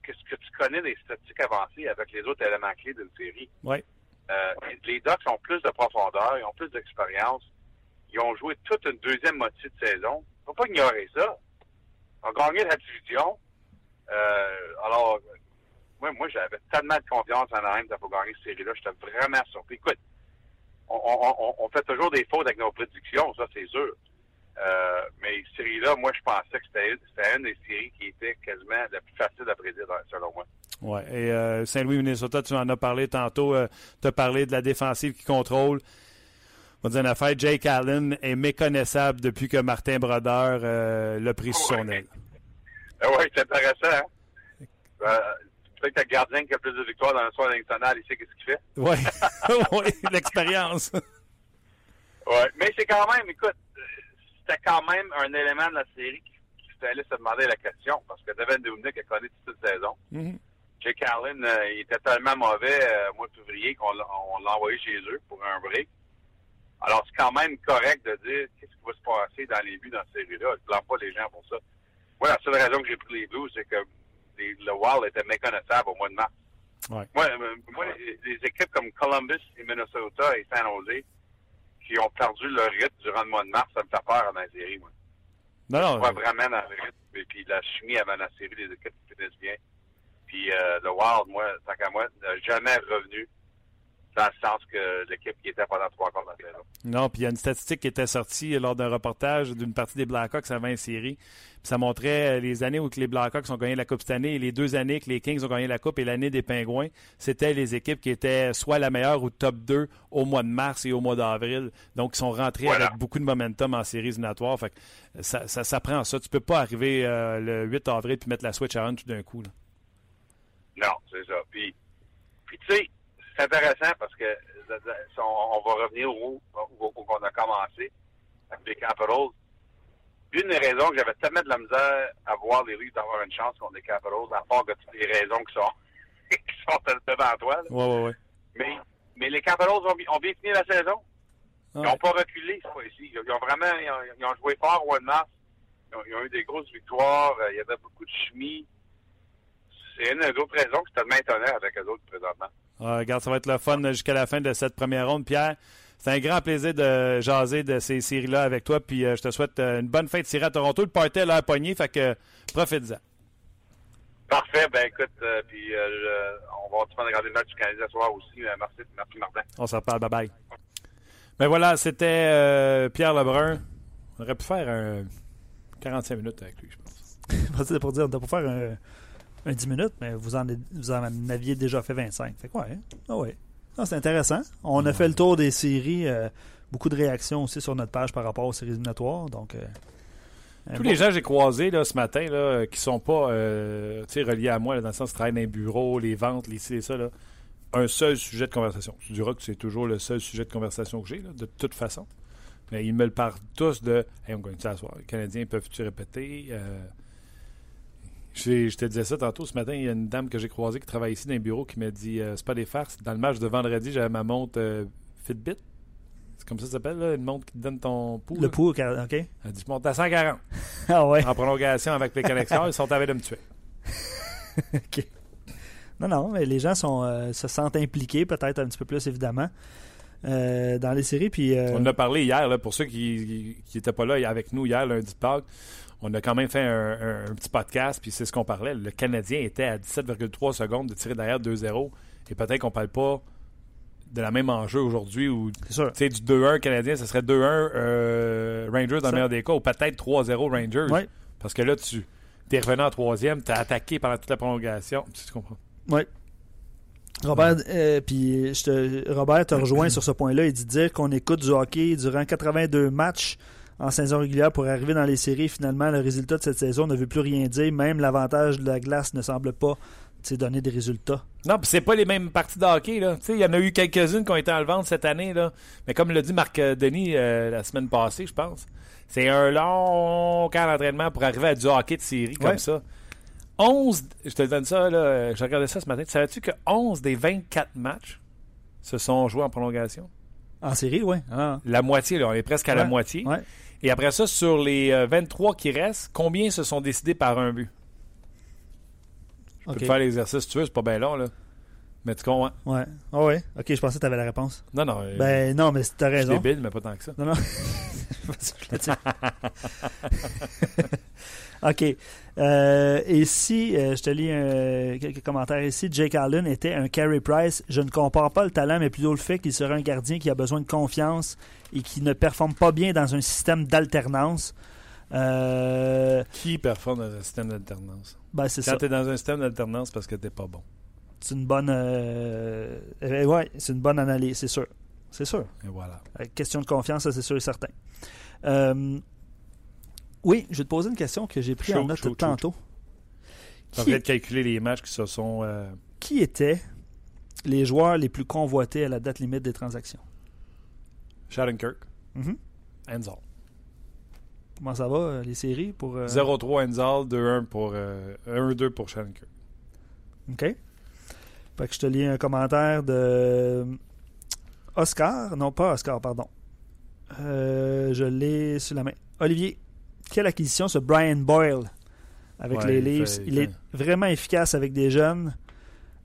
qu'est-ce que tu connais des statistiques avancées avec les autres éléments clés d'une série. Ouais. Euh, les Ducks ont plus de profondeur, ils ont plus d'expérience. Ils ont joué toute une deuxième moitié de saison. Faut pas ignorer ça. Ils ont gagné la division. Euh, alors, moi, moi j'avais tellement de confiance en Anaheim pour gagner cette série-là. J'étais vraiment surpris. Écoute, on, on fait toujours des fautes avec nos prédictions, ça c'est sûr. Euh, mais cette série-là, moi, je pensais que c'était une des séries qui était quasiment la plus facile à prédire, selon moi. Ouais. Et euh, Saint-Louis, Minnesota, tu en as parlé tantôt. Euh, tu as parlé de la défensive qui contrôle. On va dire une affaire. Jake Allen est méconnaissable depuis que Martin Brodeur euh, l'a pris sous son aile. Ah oui, c'est intéressant. Hein? Peut-être que le gardien qui a plus de victoires dans le soir national, il sait qu'est-ce qu'il fait. Oui, *laughs* ouais, l'expérience. Ouais. Mais c'est quand même, écoute, c'était quand même un élément de la série qui, qui fallait se demander la question, parce que Devin Dubnyk a connu toute cette saison. Mhm. Jake Allen, euh, il était tellement mauvais euh, au mois de février qu'on l'a envoyé chez eux pour un break. Alors, c'est quand même correct de dire qu'est-ce qui va se passer dans les buts dans cette série-là. Je ne blâme pas les gens pour ça. Moi, la seule raison que j'ai pris les Blues, c'est que les- le Wild était méconnaissable au mois de mars. Ouais. Moi, euh, moi les, les équipes comme Columbus et Minnesota et San Jose qui ont perdu leur rythme durant le mois de mars, ça me fait peur dans la série, moi. Non, Je non. crois vraiment dans le rythme et puis la chimie avant la série, les équipes bien. Puis euh, le Wild, moi, tant qu'à moi, n'a jamais revenu dans le sens que l'équipe qui était pendant trois quarts de la saison. Non, puis il y a une statistique qui était sortie lors d'un reportage d'une partie des Blackhawks avant une série. Puis ça montrait euh, les années où les Blackhawks ont gagné la Coupe cette année et les deux années que les Kings ont gagné la Coupe et l'année des Pingouins. C'était les équipes qui étaient soit la meilleure ou top 2 au mois de mars et au mois d'avril. Donc, ils sont rentrés Voilà. avec beaucoup de momentum en séries éliminatoires. Fait que euh, ça, ça, ça prend ça. Tu peux pas arriver euh, le 8 avril puis mettre la switch à on tout d'un coup. là. Non, c'est ça. Puis, puis tu sais, c'est intéressant parce que si on, on va revenir où, où, où on a commencé avec les Capitals. Une des raisons que j'avais tellement de la misère à voir les Leafs d'avoir une chance contre les Capitals, à part que toutes les raisons qui sont, *laughs* qui sont devant toi. là. Ouais, ouais, ouais. Mais, mais les Capitals ont, bi- ont bien fini la saison. Ils n'ont pas reculé cette fois-ci. Ils ont vraiment ils ont, ils ont joué fort au mois de mars. Ils ont, ils ont eu des grosses victoires. Euh, Il y avait beaucoup de chimie. C'est une des autres raisons que c'est tellement étonnant avec les autres présentement. Ah, regarde, ça va être le fun jusqu'à la fin de cette première ronde. Pierre, c'est un grand plaisir de jaser de ces séries-là avec toi. Puis euh, je te souhaite euh, une bonne fin de série à Toronto. Le party est là à pogner, fait que profite-en. Parfait. Ben écoute, euh, puis euh, je- on va continuer à regarder le match du Canadien ce soir aussi. Euh, merci, merci Martin. On se reparle. Bye-bye. Ben voilà, c'était euh, Pierre Lebrun. On aurait pu faire un 45 minutes avec lui, je pense. *laughs* C'était pour dire, on était pour faire un, un 10 minutes, mais vous en, vous en aviez déjà fait 25. Fait quoi, hein? Ah ouais. Ah, c'est intéressant. On a fait le tour des séries. euh, beaucoup de réactions aussi sur notre page par rapport aux séries éliminatoires. Donc, euh, Tous bon- les gens que j'ai croisés là, ce matin, là, qui sont pas euh, reliés à moi, là, dans le sens travaillent dans les bureaux, les ventes, les ci, les ça, là, un seul sujet de conversation. Tu diras que c'est toujours le seul sujet de conversation que j'ai, là, de toute façon. Mais ils me le parlent tous de Hey, on gagne ça soir. Les Canadiens peuvent-tu répéter? Je te disais ça tantôt. Ce matin, il y a une dame que j'ai croisée qui travaille ici dans un bureau qui m'a dit euh, C'est pas des farces. Dans le match de vendredi, j'avais ma montre euh, Fitbit. C'est comme ça que ça s'appelle, là, une montre qui te donne ton pouls. Le pouls, OK. Elle dit Je monte à 140 *laughs* Ah ouais. en prolongation avec les connexions. Ils sont à de me tuer. *laughs* OK. Non, non, mais les gens sont, euh, se sentent impliqués, peut-être un petit peu plus, évidemment, dans les séries. Puis, On en a parlé hier, là, pour ceux qui n'étaient pas là avec nous hier, lundi Pâques. On a quand même fait un, un- un petit podcast, puis c'est ce qu'on parlait. Le Canadien était à 17,3 secondes de tirer derrière 2-0. Et peut-être qu'on parle pas de la même enjeu aujourd'hui où c'est sûr. tu sais, du 2-1 Canadien, ce serait 2-1 euh, Rangers dans le meilleur des cas, ou peut-être 3-0 Rangers. Ouais. Parce que là, tu es revenu en troisième, tu as attaqué pendant toute la prolongation. Tu comprends? Oui. Robert, euh, puis Robert te rejoint sur ce point-là. Il dit dire qu'on écoute du hockey durant 82 matchs en saison régulière pour arriver dans les séries. Finalement, le résultat de cette saison ne veut plus rien dire. Même l'avantage de la glace ne semble pas donner des résultats. Non, puis c'est pas les mêmes parties de hockey. Il y en a eu quelques-unes qui ont été en vente cette année. Là. Mais comme l'a dit Marc Denis euh, la semaine passée, je pense, c'est un long camp d'entraînement pour arriver à du hockey de série comme Ouais. ça. 11, je te donne ça, là, je regardais ça ce matin. Savais-tu que 11 des 24 matchs se sont joués en prolongation? En série, oui. Ah, La moitié, là, on est presque à la moitié. ouais. Et après ça, sur les euh, 23 qui restent, combien se sont décidés par un but? Je peux te faire l'exercice si tu veux, c'est pas bien long, là. Mais tu comprends? Ouais. Ah ouais? OK, je pensais que tu avais la réponse. Non, non. euh, Ben non, mais t'as je suis raison. débile, mais pas tant que ça. Non, non. *laughs* *laughs* OK. Euh, et si, euh, je te lis un- quelques commentaires ici, Jake Allen était un Carey Price. Je ne compare pas le talent, mais plutôt le fait qu'il serait un gardien qui a besoin de confiance et qui ne performe pas bien dans un système d'alternance. Euh, Qui performe dans un système d'alternance? ben, c'est Quand tu es dans un système d'alternance, parce que t'es pas bon. C'est une bonne. euh, ouais, c'est une bonne analyse, c'est sûr. C'est sûr. Et voilà. Question de confiance, ça c'est sûr et certain. Euh, oui, je vais te poser une question que j'ai prise en note tantôt. Tu Qui, de calculer les matchs qui se sont. euh, qui étaient les joueurs les plus convoités à la date limite des transactions? Shattenkirk, Mhm. Enzal. Comment ça va, euh, les séries? pour euh, 0-3 Enzal, 2-1 pour. euh, 1-2 pour Shattenkirk. OK. Fait que je te lis un commentaire de Oscar. Non, pas Oscar, pardon. Euh, je l'ai sur la main. Olivier, quelle acquisition ce Brian Boyle avec Ouais, les Leafs? il, il est vraiment efficace avec des jeunes.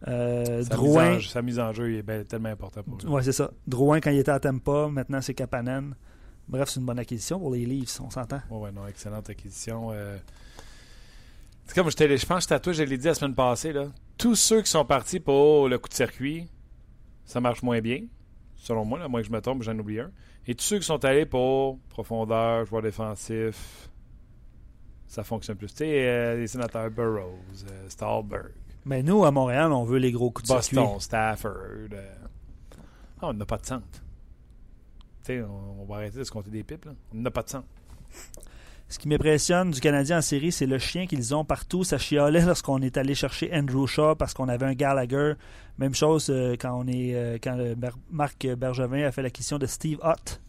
Euh, Sa, Drouin, mise en, sa mise en jeu est ben- tellement importante pour lui. ouais, c'est ça. Drouin quand il était à Tampa, maintenant c'est Kapanen. Bref, c'est une bonne acquisition pour les Leafs, on s'entend. Ouais, ouais, non, excellente acquisition. euh. C'est comme je, je pense que à toi, je l'ai dit la semaine passée. Là. Tous ceux qui sont partis pour le coup de circuit, ça marche moins bien, selon moi, là, à moins que je me trompe, j'en oublie un. Et tous ceux qui sont allés pour profondeur, joueur défensif, ça fonctionne plus. Tu sais, euh, les sénateurs Burroughs, euh, Stahlberg, Mais nous, à Montréal, on veut les gros coups de Boston, circuit. Stafford. euh. Ah, on n'a pas de centre. Tu sais, on, on va arrêter de se compter des pipes. Là. On n'a pas de centre. Ce qui m'impressionne du Canadien en série, c'est le chien qu'ils ont partout. Ça chialait lorsqu'on est allé chercher Andrew Shaw parce qu'on avait un Gallagher. Même chose euh, quand on est quand Marc Bergevin a fait l'acquisition de Steve Ott.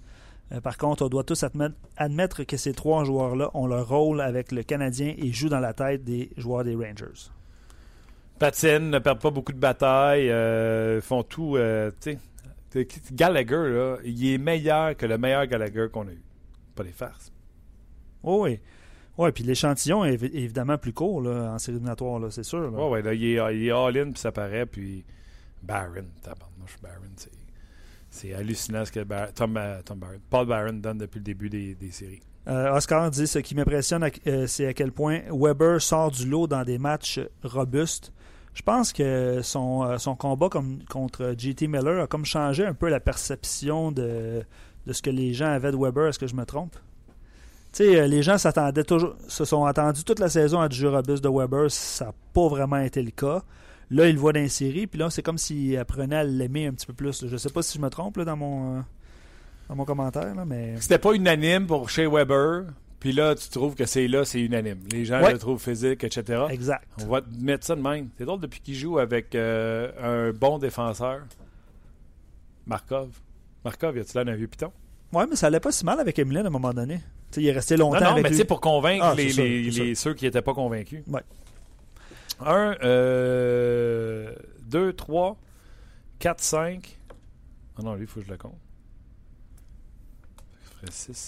Euh, par contre, on doit tous admettre, admettre que ces trois joueurs-là ont leur rôle avec le Canadien et jouent dans la tête des joueurs des Rangers. patinent, ne perdent pas beaucoup de batailles, euh, font tout. euh, Gallagher, là, il est meilleur que le meilleur Gallagher qu'on a eu. Pas des farces. Oh oui. Oui, puis l'échantillon est évi- évidemment plus court là, en série éliminatoire, c'est sûr. là. Ouais, là, il est, est all-in, puis ça paraît, puis Barron, tabarnouche, Barron, c'est, c'est hallucinant ce que Tom, Tom Paul Barron donne depuis le début des, des séries. Euh, Oscar dit ce qui m'impressionne, euh, c'est à quel point Weber sort du lot dans des matchs robustes. Je pense que son, euh, son combat comme, contre JT Miller a comme changé un peu la perception de, de ce que les gens avaient de Weber. Est-ce que je me trompe? Tu sais, euh, les gens s'attendaient toujours, se sont attendus toute la saison à du jeu robuste de Weber. Ça n'a pas vraiment été le cas. Là, il le voit dans les séries, puis là, c'est comme s'il apprenait à l'aimer un petit peu plus. Je sais pas si je me trompe là, dans, mon, euh, dans mon commentaire, là, mais. C'était pas unanime pour chez Weber, puis là, tu trouves que c'est là, c'est unanime. Les gens Ouais. le trouvent physique, etc. Exact. On va te mettre ça de même. C'est drôle depuis qu'il joue avec euh, un bon défenseur. Markov. Markov, y a-tu l'air d'un vieux piton? Ouais, mais ça allait pas si mal avec Emeline à un moment donné. Il est resté longtemps Non, non, avec mais tu sais, pour convaincre Ah, les, c'est sûr, les- c'est les- ceux qui n'étaient pas convaincus. Ouais. Un, euh, deux, trois, quatre, cinq. Ah non, lui, il faut que je le compte.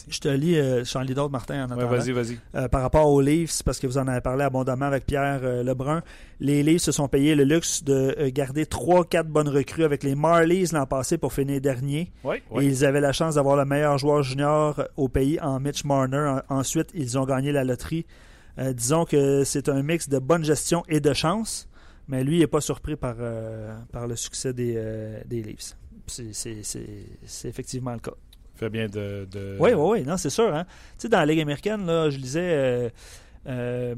Je te lis, euh, je suis en lis d'autres, Martin, en Ouais, vas-y, vas-y. Euh, par rapport aux Leafs, parce que vous en avez parlé abondamment avec Pierre euh, Lebrun, les Leafs se sont payés le luxe de euh, garder 3-4 bonnes recrues avec les Marlies l'an passé pour finir dernier. Oui, Et oui. ils avaient la chance d'avoir le meilleur joueur junior au pays en Mitch Marner. En- ensuite, ils ont gagné la loterie. Euh, disons que c'est un mix de bonne gestion et de chance, mais lui n'est pas surpris par, euh, par le succès des, euh, des Leafs. C'est- effectivement le cas. Fait bien de. de- Oui, oui, oui, non, c'est sûr. Hein? Tu sais, dans la Ligue américaine, là, je lisais, euh,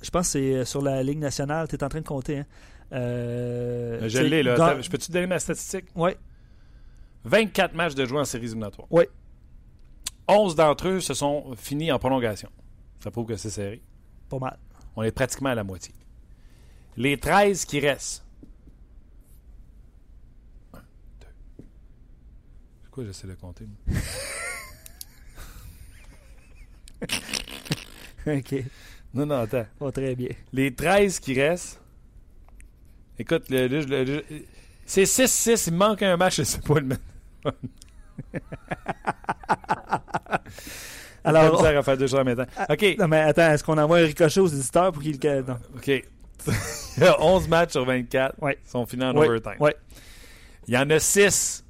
je pense que c'est sur la Ligue nationale, tu es en train de compter. Hein? Euh, Je l'ai, là. Je peux-tu te donner ma statistique? Oui, 24 matchs de jouer en séries éliminatoires. Oui. 11 d'entre eux se sont finis en prolongation. Ça prouve que c'est serré. Pas mal. On est pratiquement à la moitié. Les 13 qui restent. Un, deux. C'est quoi, j'essaie de compter? *laughs* OK, Non, non, attends. va très bien. Les 13 qui restent. Écoute, le, le- le- le- c'est 6-6, il manque un match, je sais pas le mettre. *laughs* Alors, misère à faire deux choses en même temps. OK. non, mais attends, est-ce qu'on envoie un ricochet aux éditeurs pour qu'ils le. Non. OK. *laughs* Il y a 11 matchs sur 24 Ouais. qui sont finis en Ouais, overtime. ouais. Il y en a 6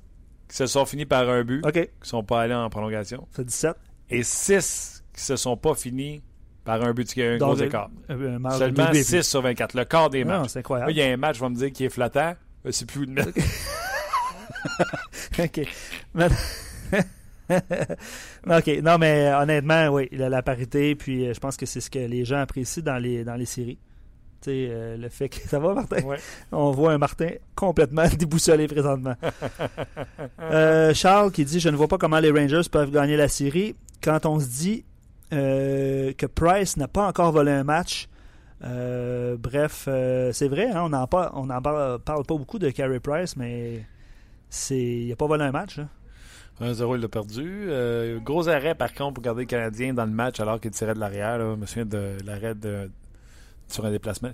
qui se sont finis par un but, OK, qui ne sont pas allés en prolongation. c'est 17. Et 6 qui se sont pas finis par un but, qui a un gros écart. euh, de Seulement deux buts. 6 sur 24, le quart des Non, matchs. c'est Là, incroyable. il y a un match, vais me dire, qui est flattant. Je sais plus où le mettre. *laughs* OK. Mais- *laughs* *laughs* OK. Non, mais honnêtement, oui, la, la parité, puis euh, je pense que c'est ce que les gens apprécient dans les, dans les séries. Tu sais, euh, le fait que. *laughs* Ça va, Martin? Ouais. On voit un Martin complètement *laughs* déboussolé présentement. Euh, Charles qui dit Je ne vois pas comment les Rangers peuvent gagner la série. Quand on se dit euh, que Price n'a pas encore volé un match, euh, bref, euh, c'est vrai, hein, on n'en parle, pas beaucoup de Carey Price, mais c'est il n'a pas volé un match. hein. 1-0, il l'a perdu. Euh, gros arrêt, par contre, pour garder le Canadien dans le match alors qu'il tirait de l'arrière. Je me souviens de l'arrêt de, sur un déplacement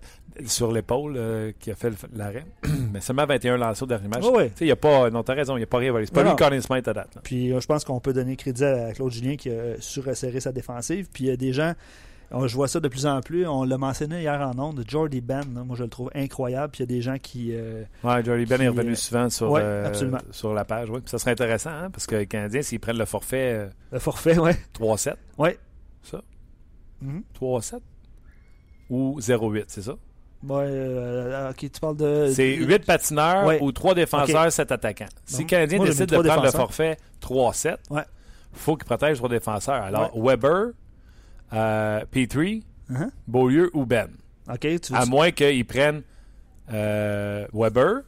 sur l'épaule euh, qui a fait l'arrêt. *clears throat* Mais seulement 21 lancés au dernier match. Sais, il y a pas. Non, t'as raison, il n'y a pas rien. C'est pas Non, lui. Colin Smith à date. là. Puis euh, je pense qu'on peut donner crédit à Claude Julien qui a su resserrer sa défensive. Puis il y a des gens, on- je vois ça de plus en plus. On l'a mentionné hier en ondes, Jordy Ben, là, moi je le trouve incroyable. Puis il y a des gens qui. euh, Ouais, Johnny Ben est revenu euh, souvent sur, ouais, euh, sur la page. Ouais. Puis ça serait intéressant, hein, parce que les Canadiens, s'ils prennent le forfait euh, le forfait, ouais. 3-7, Ouais. ça, Mhm. 3-7 ou 0-8, c'est ça? Ouais, ok, tu parles de. C'est 8 patineurs Ouais. ou 3 défenseurs, 7 attaquants. Si Bon. le Canadien Moi, j'ai décide mis de prendre le forfait 3-7, il faut qu'il protège 3 défenseurs. Alors, Weber, Petrie, Uh-huh. Beaulieu ou Ben. Ok, tu À moins qu'ils prennent euh, Weber,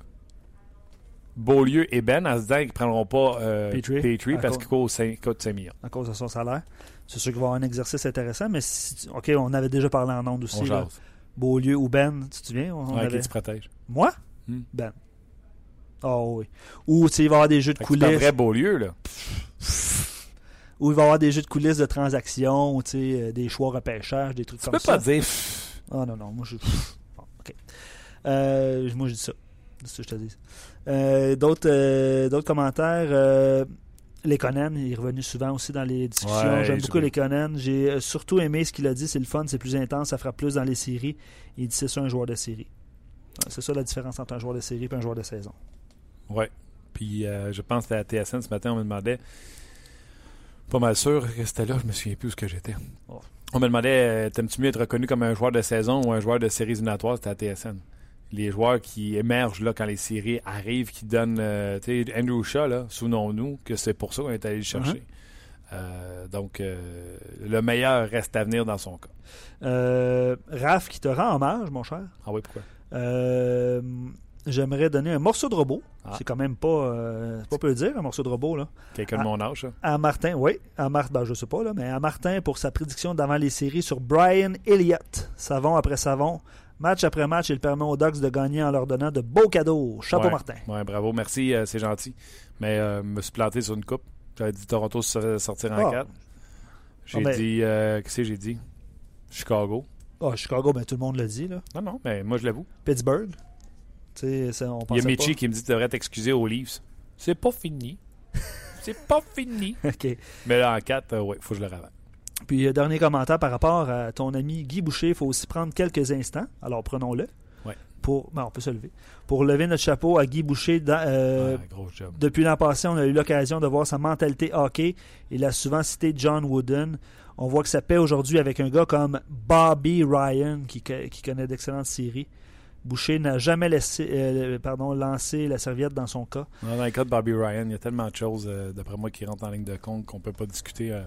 Beaulieu et Ben en se disant qu'ils ne prendront pas euh, Petrie. Parce qu'il coûte 5, coûte 5 millions. à cause de son salaire. C'est sûr qu'il va y avoir un exercice intéressant, mais si, ok, on avait déjà parlé en ondes aussi. On. Beaulieu ou Ben, tu te souviens? On Ouais, avait- qui tu protèges. Moi? Hmm. Ben. Oh oui. Ou tu sais, il va y avoir des jeux de que c'est coulisses. un vrai Beaulieu, là. Ou il va y avoir des jeux de coulisses de transactions, tu euh, des choix repêchage, des trucs Tu comme peux ça. pas dire... Ah non, non, moi je. Bon, ok. Euh, moi je dis ça. C'est ce que je te dis. Euh, d'autres, euh, d'autres commentaires. Euh, les Conan, il est revenu souvent aussi dans les discussions. Ouais, J'aime j'ai beaucoup Conan. J'ai surtout aimé ce qu'il a dit. C'est le fun, c'est plus intense, ça fera plus dans les séries. Il dit c'est ça un joueur de série. C'est ça la différence entre un joueur de série et un joueur de saison. Ouais. Puis euh, je pense que à TSN ce matin, on me demandait, pas mal sûr que c'était là, je me souviens plus où ce que j'étais. Oh. On me demandait, euh, t'aimes-tu mieux être reconnu comme un joueur de saison ou un joueur de séries éliminatoires? C'était à TSN. Les joueurs qui émergent là quand les séries arrivent, qui donnent, euh, tu sais, Andrew Shaw, là, souvenons-nous que c'est pour ça qu'on est allé le chercher. Euh, donc, euh, le meilleur reste à venir dans son cas. Raph qui te rend hommage, mon cher. Ah oui, pourquoi? J'aimerais donner un morceau de robot. Ah. C'est quand même pas, euh, pas peu dire, un morceau de robot. Là. Quelqu'un de Ah. mon âge? À Martin, oui, à Martin, ben, je sais pas, là, mais à Martin pour sa prédiction d'avant les séries sur Brian Elliott. Savon après savon. Match après match, il permet aux Ducks de gagner en leur donnant de beaux cadeaux. Chapeau Ouais. Martin. Ouais, bravo, merci, euh, c'est gentil. Mais euh, me suis planté sur une coupe. As dit Toronto se sortir en Ah. 4. J'ai Ah, ben- dit. euh, Qu'est-ce que j'ai dit? Chicago. Ah, Chicago, ben, tout le monde l'a dit. Là. Non, non, mais moi je l'avoue. Pittsburgh. Ça, on Il y a Michi pas. qui me dit que tu devrais t'excuser aux Leafs. C'est pas fini. *laughs* C'est pas fini. OK. Mais là, en 4, euh, faut que je le ravale. Puis, euh, dernier commentaire par rapport à ton ami Guy Boucher. Il faut aussi prendre quelques instants. Alors, prenons-le. Ouais. Pour, ben, on peut se lever. Pour lever notre chapeau à Guy Boucher. dans- euh, Ah, gros job. Depuis l'an passé, on a eu l'occasion de voir sa mentalité hockey. Il a souvent cité John Wooden. On voit que ça paie aujourd'hui avec un gars comme Bobby Ryan, qui, qui connaît d'excellentes séries. Boucher n'a jamais laissé, euh, lancé la serviette dans son cas. Non, Dans le cas de Bobby Ryan, il y a tellement de choses, euh, d'après moi, qui rentrent en ligne de compte qu'on peut pas discuter euh,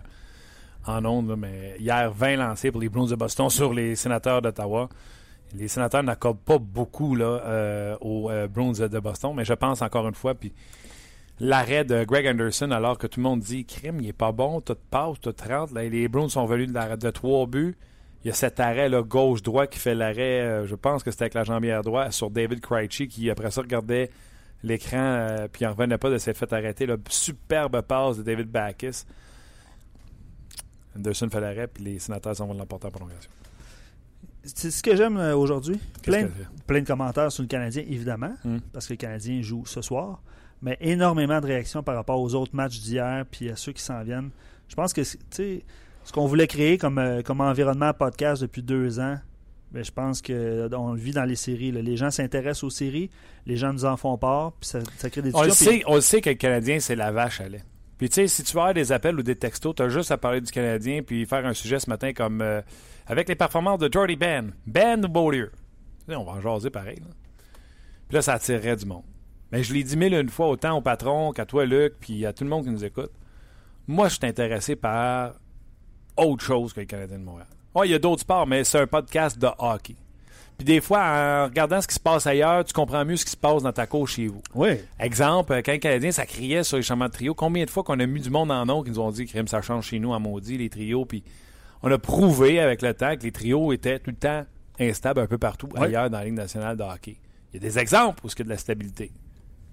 en ondes. mais hier, 20 lancés pour les Bruins de Boston sur les sénateurs d'Ottawa. Les sénateurs n'accordent pas beaucoup aux Bruins de Boston, mais je pense encore une fois, puis l'arrêt de Greg Anderson, alors que tout le monde dit Crime, il est pas bon, tout passe, tout rentre. Là, les Bruins sont venus de, l'arrêt de trois buts. Il y a cet arrêt gauche-droit qui fait l'arrêt, euh, je pense que c'était avec la jambière droite, sur David Krejci, qui après ça regardait l'écran, euh, puis il n'en revenait pas de s'être fait arrêter. Là. Superbe passe de David Backus. Anderson fait l'arrêt, puis les sénateurs s'en vont l'emporter en prolongation. C'est ce que j'aime euh, aujourd'hui. Plein de commentaires sur le Canadien, évidemment, Hmm. parce que le Canadien joue ce soir. Mais énormément de réactions par rapport aux autres matchs d'hier, puis à ceux qui s'en viennent. Je pense que, tu sais, ce qu'on voulait créer comme, euh, comme environnement podcast depuis deux ans, ben, je pense qu'on le vit dans les séries. là. Les gens s'intéressent aux séries, les gens nous en font part, puis ça, ça crée des On le, sait, on le sait que le Canadien, c'est la vache à lait. Puis tu sais, si tu veux avoir des appels ou des textos, tu as juste à parler du Canadien puis faire un sujet ce matin comme euh, avec les performances de Jordy Ben. Ben Beaulieu. On va en jaser pareil. là. Puis là, ça attirerait du monde. Mais je l'ai dit mille une fois autant au patron qu'à toi, Luc, puis à tout le monde qui nous écoute. Moi, je suis intéressé par autre chose que le Canadien de Montréal. Oui, il y a d'autres sports, mais c'est un podcast de hockey. Puis des fois, en regardant ce qui se passe ailleurs, tu comprends mieux ce qui se passe dans ta cour chez vous. Oui. Exemple, euh, quand les Canadiens, ça criait sur les chemins de trio, combien de fois qu'on a mis du monde en nom qui nous ont dit que ça change chez nous en maudit, les trios, puis on a prouvé avec le temps que les trios étaient tout le temps instables un peu partout ailleurs dans la Ligue nationale de hockey. Il y a des exemples où il y a de la stabilité.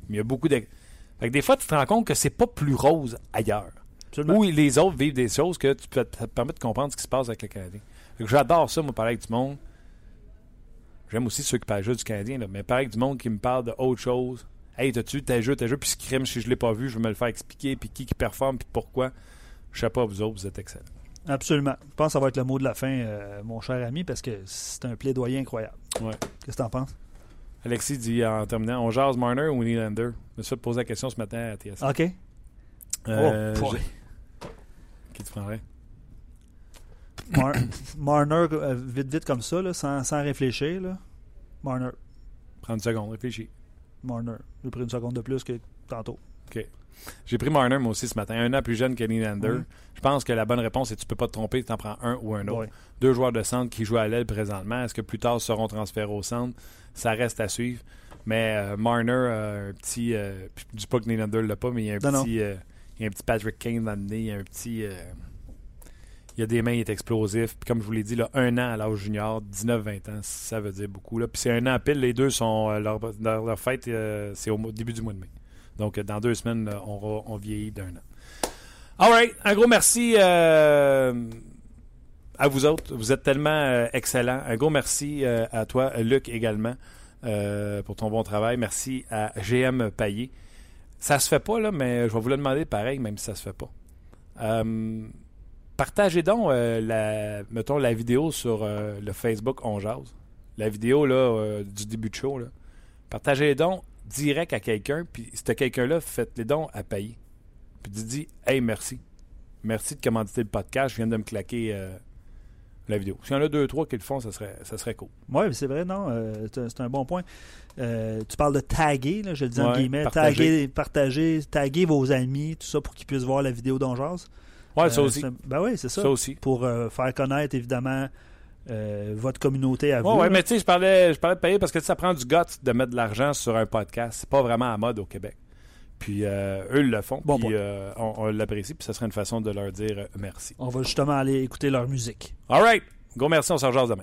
Mais il y a beaucoup de... Fait que des fois, tu te rends compte que c'est pas plus rose ailleurs. Où les autres vivent des choses que tu peux, te permet de comprendre ce qui se passe avec le Canadien. J'adore ça, moi, parler avec du monde. J'aime aussi ceux qui parlent juste du Canadien, là, mais parler avec du monde qui me parle de autre chose. Hey, t'as-tu tel jeu, tel jeu, puis ce crime, si je l'ai pas vu, je vais me le faire expliquer, puis qui qui performe, puis pourquoi? Je sais pas, vous autres, vous êtes excellents. Absolument. Je pense que ça va être le mot de la fin, euh, mon cher ami, parce que c'est un plaidoyer incroyable. Ouais. Qu'est-ce que t'en penses? Alexis dit en terminant, on jase Marner ou Nylander? Je me suis poser la question ce matin à TS. OK. Euh, oh, Qui? Mar- *coughs* Marner, euh, vite, vite comme ça, là, sans, sans réfléchir. Là. Marner. Prends une seconde, réfléchis. Marner. J'ai pris une seconde de plus que tantôt. J'ai pris Marner, moi aussi, ce matin. Un an plus jeune que Nylander. Je pense que la bonne réponse, c'est que tu peux pas te tromper, tu en prends un ou un autre. Deux joueurs de centre qui jouent à l'aile présentement. Est-ce que plus tard seront transférés au centre? Ça reste à suivre. Mais euh, Marner, euh, un petit. Euh, je dis pas que Nylander l'a pas, mais il y a un Non, petit. Il y a un petit Patrick Kane dans. Il y a un petit. euh, il y a des mains, il est explosif. Puis comme je vous l'ai dit, là, un an à l'âge junior, 19-20 ans, ça veut dire beaucoup. Là. Puis c'est un an pile. Les deux sont. euh, leur, fête, euh, c'est au début du mois de mai. Donc, euh, dans deux semaines, on, vieillit d'un an. All right. Un gros merci à vous autres. Vous êtes tellement excellents. Un gros merci à toi, Luc, également, pour ton bon travail. Merci à GM Payet. Ça se fait pas, là, mais je vais vous le demander pareil, même si ça se fait pas. Euh, partagez donc, euh, la, mettons, la vidéo sur euh, le Facebook On Jase. La vidéo là, du début de show. Partagez donc direct à quelqu'un, puis si quelqu'un-là, faites les dons à payer. Puis tu dis, hey, merci. Merci de commanditer le podcast. Je viens de me claquer la vidéo. S'il y en a deux, trois qui le font, ça serait, ça serait cool. Oui, c'est vrai, non. c'est un bon point. Euh, tu parles de taguer, là, je le dis en Ouais, guillemets. partager. Taguer, partager, taguer vos amis, tout ça pour qu'ils puissent voir la vidéo d'Ongeance. Ouais, ça Euh, aussi. Ben oui, c'est ça. Ça aussi. Pour euh, faire connaître, évidemment, votre communauté à vous. Ouais, là. mais tu sais, je parlais, je parlais de payer parce que ça prend du guts de mettre de l'argent sur un podcast. C'est pas vraiment à mode au Québec. Puis euh, eux, le font. Bon puis euh, on, on l'apprécie. Puis ça serait une façon de leur dire merci. On va justement aller écouter leur musique. All right. Gros merci. On se rejoint demain.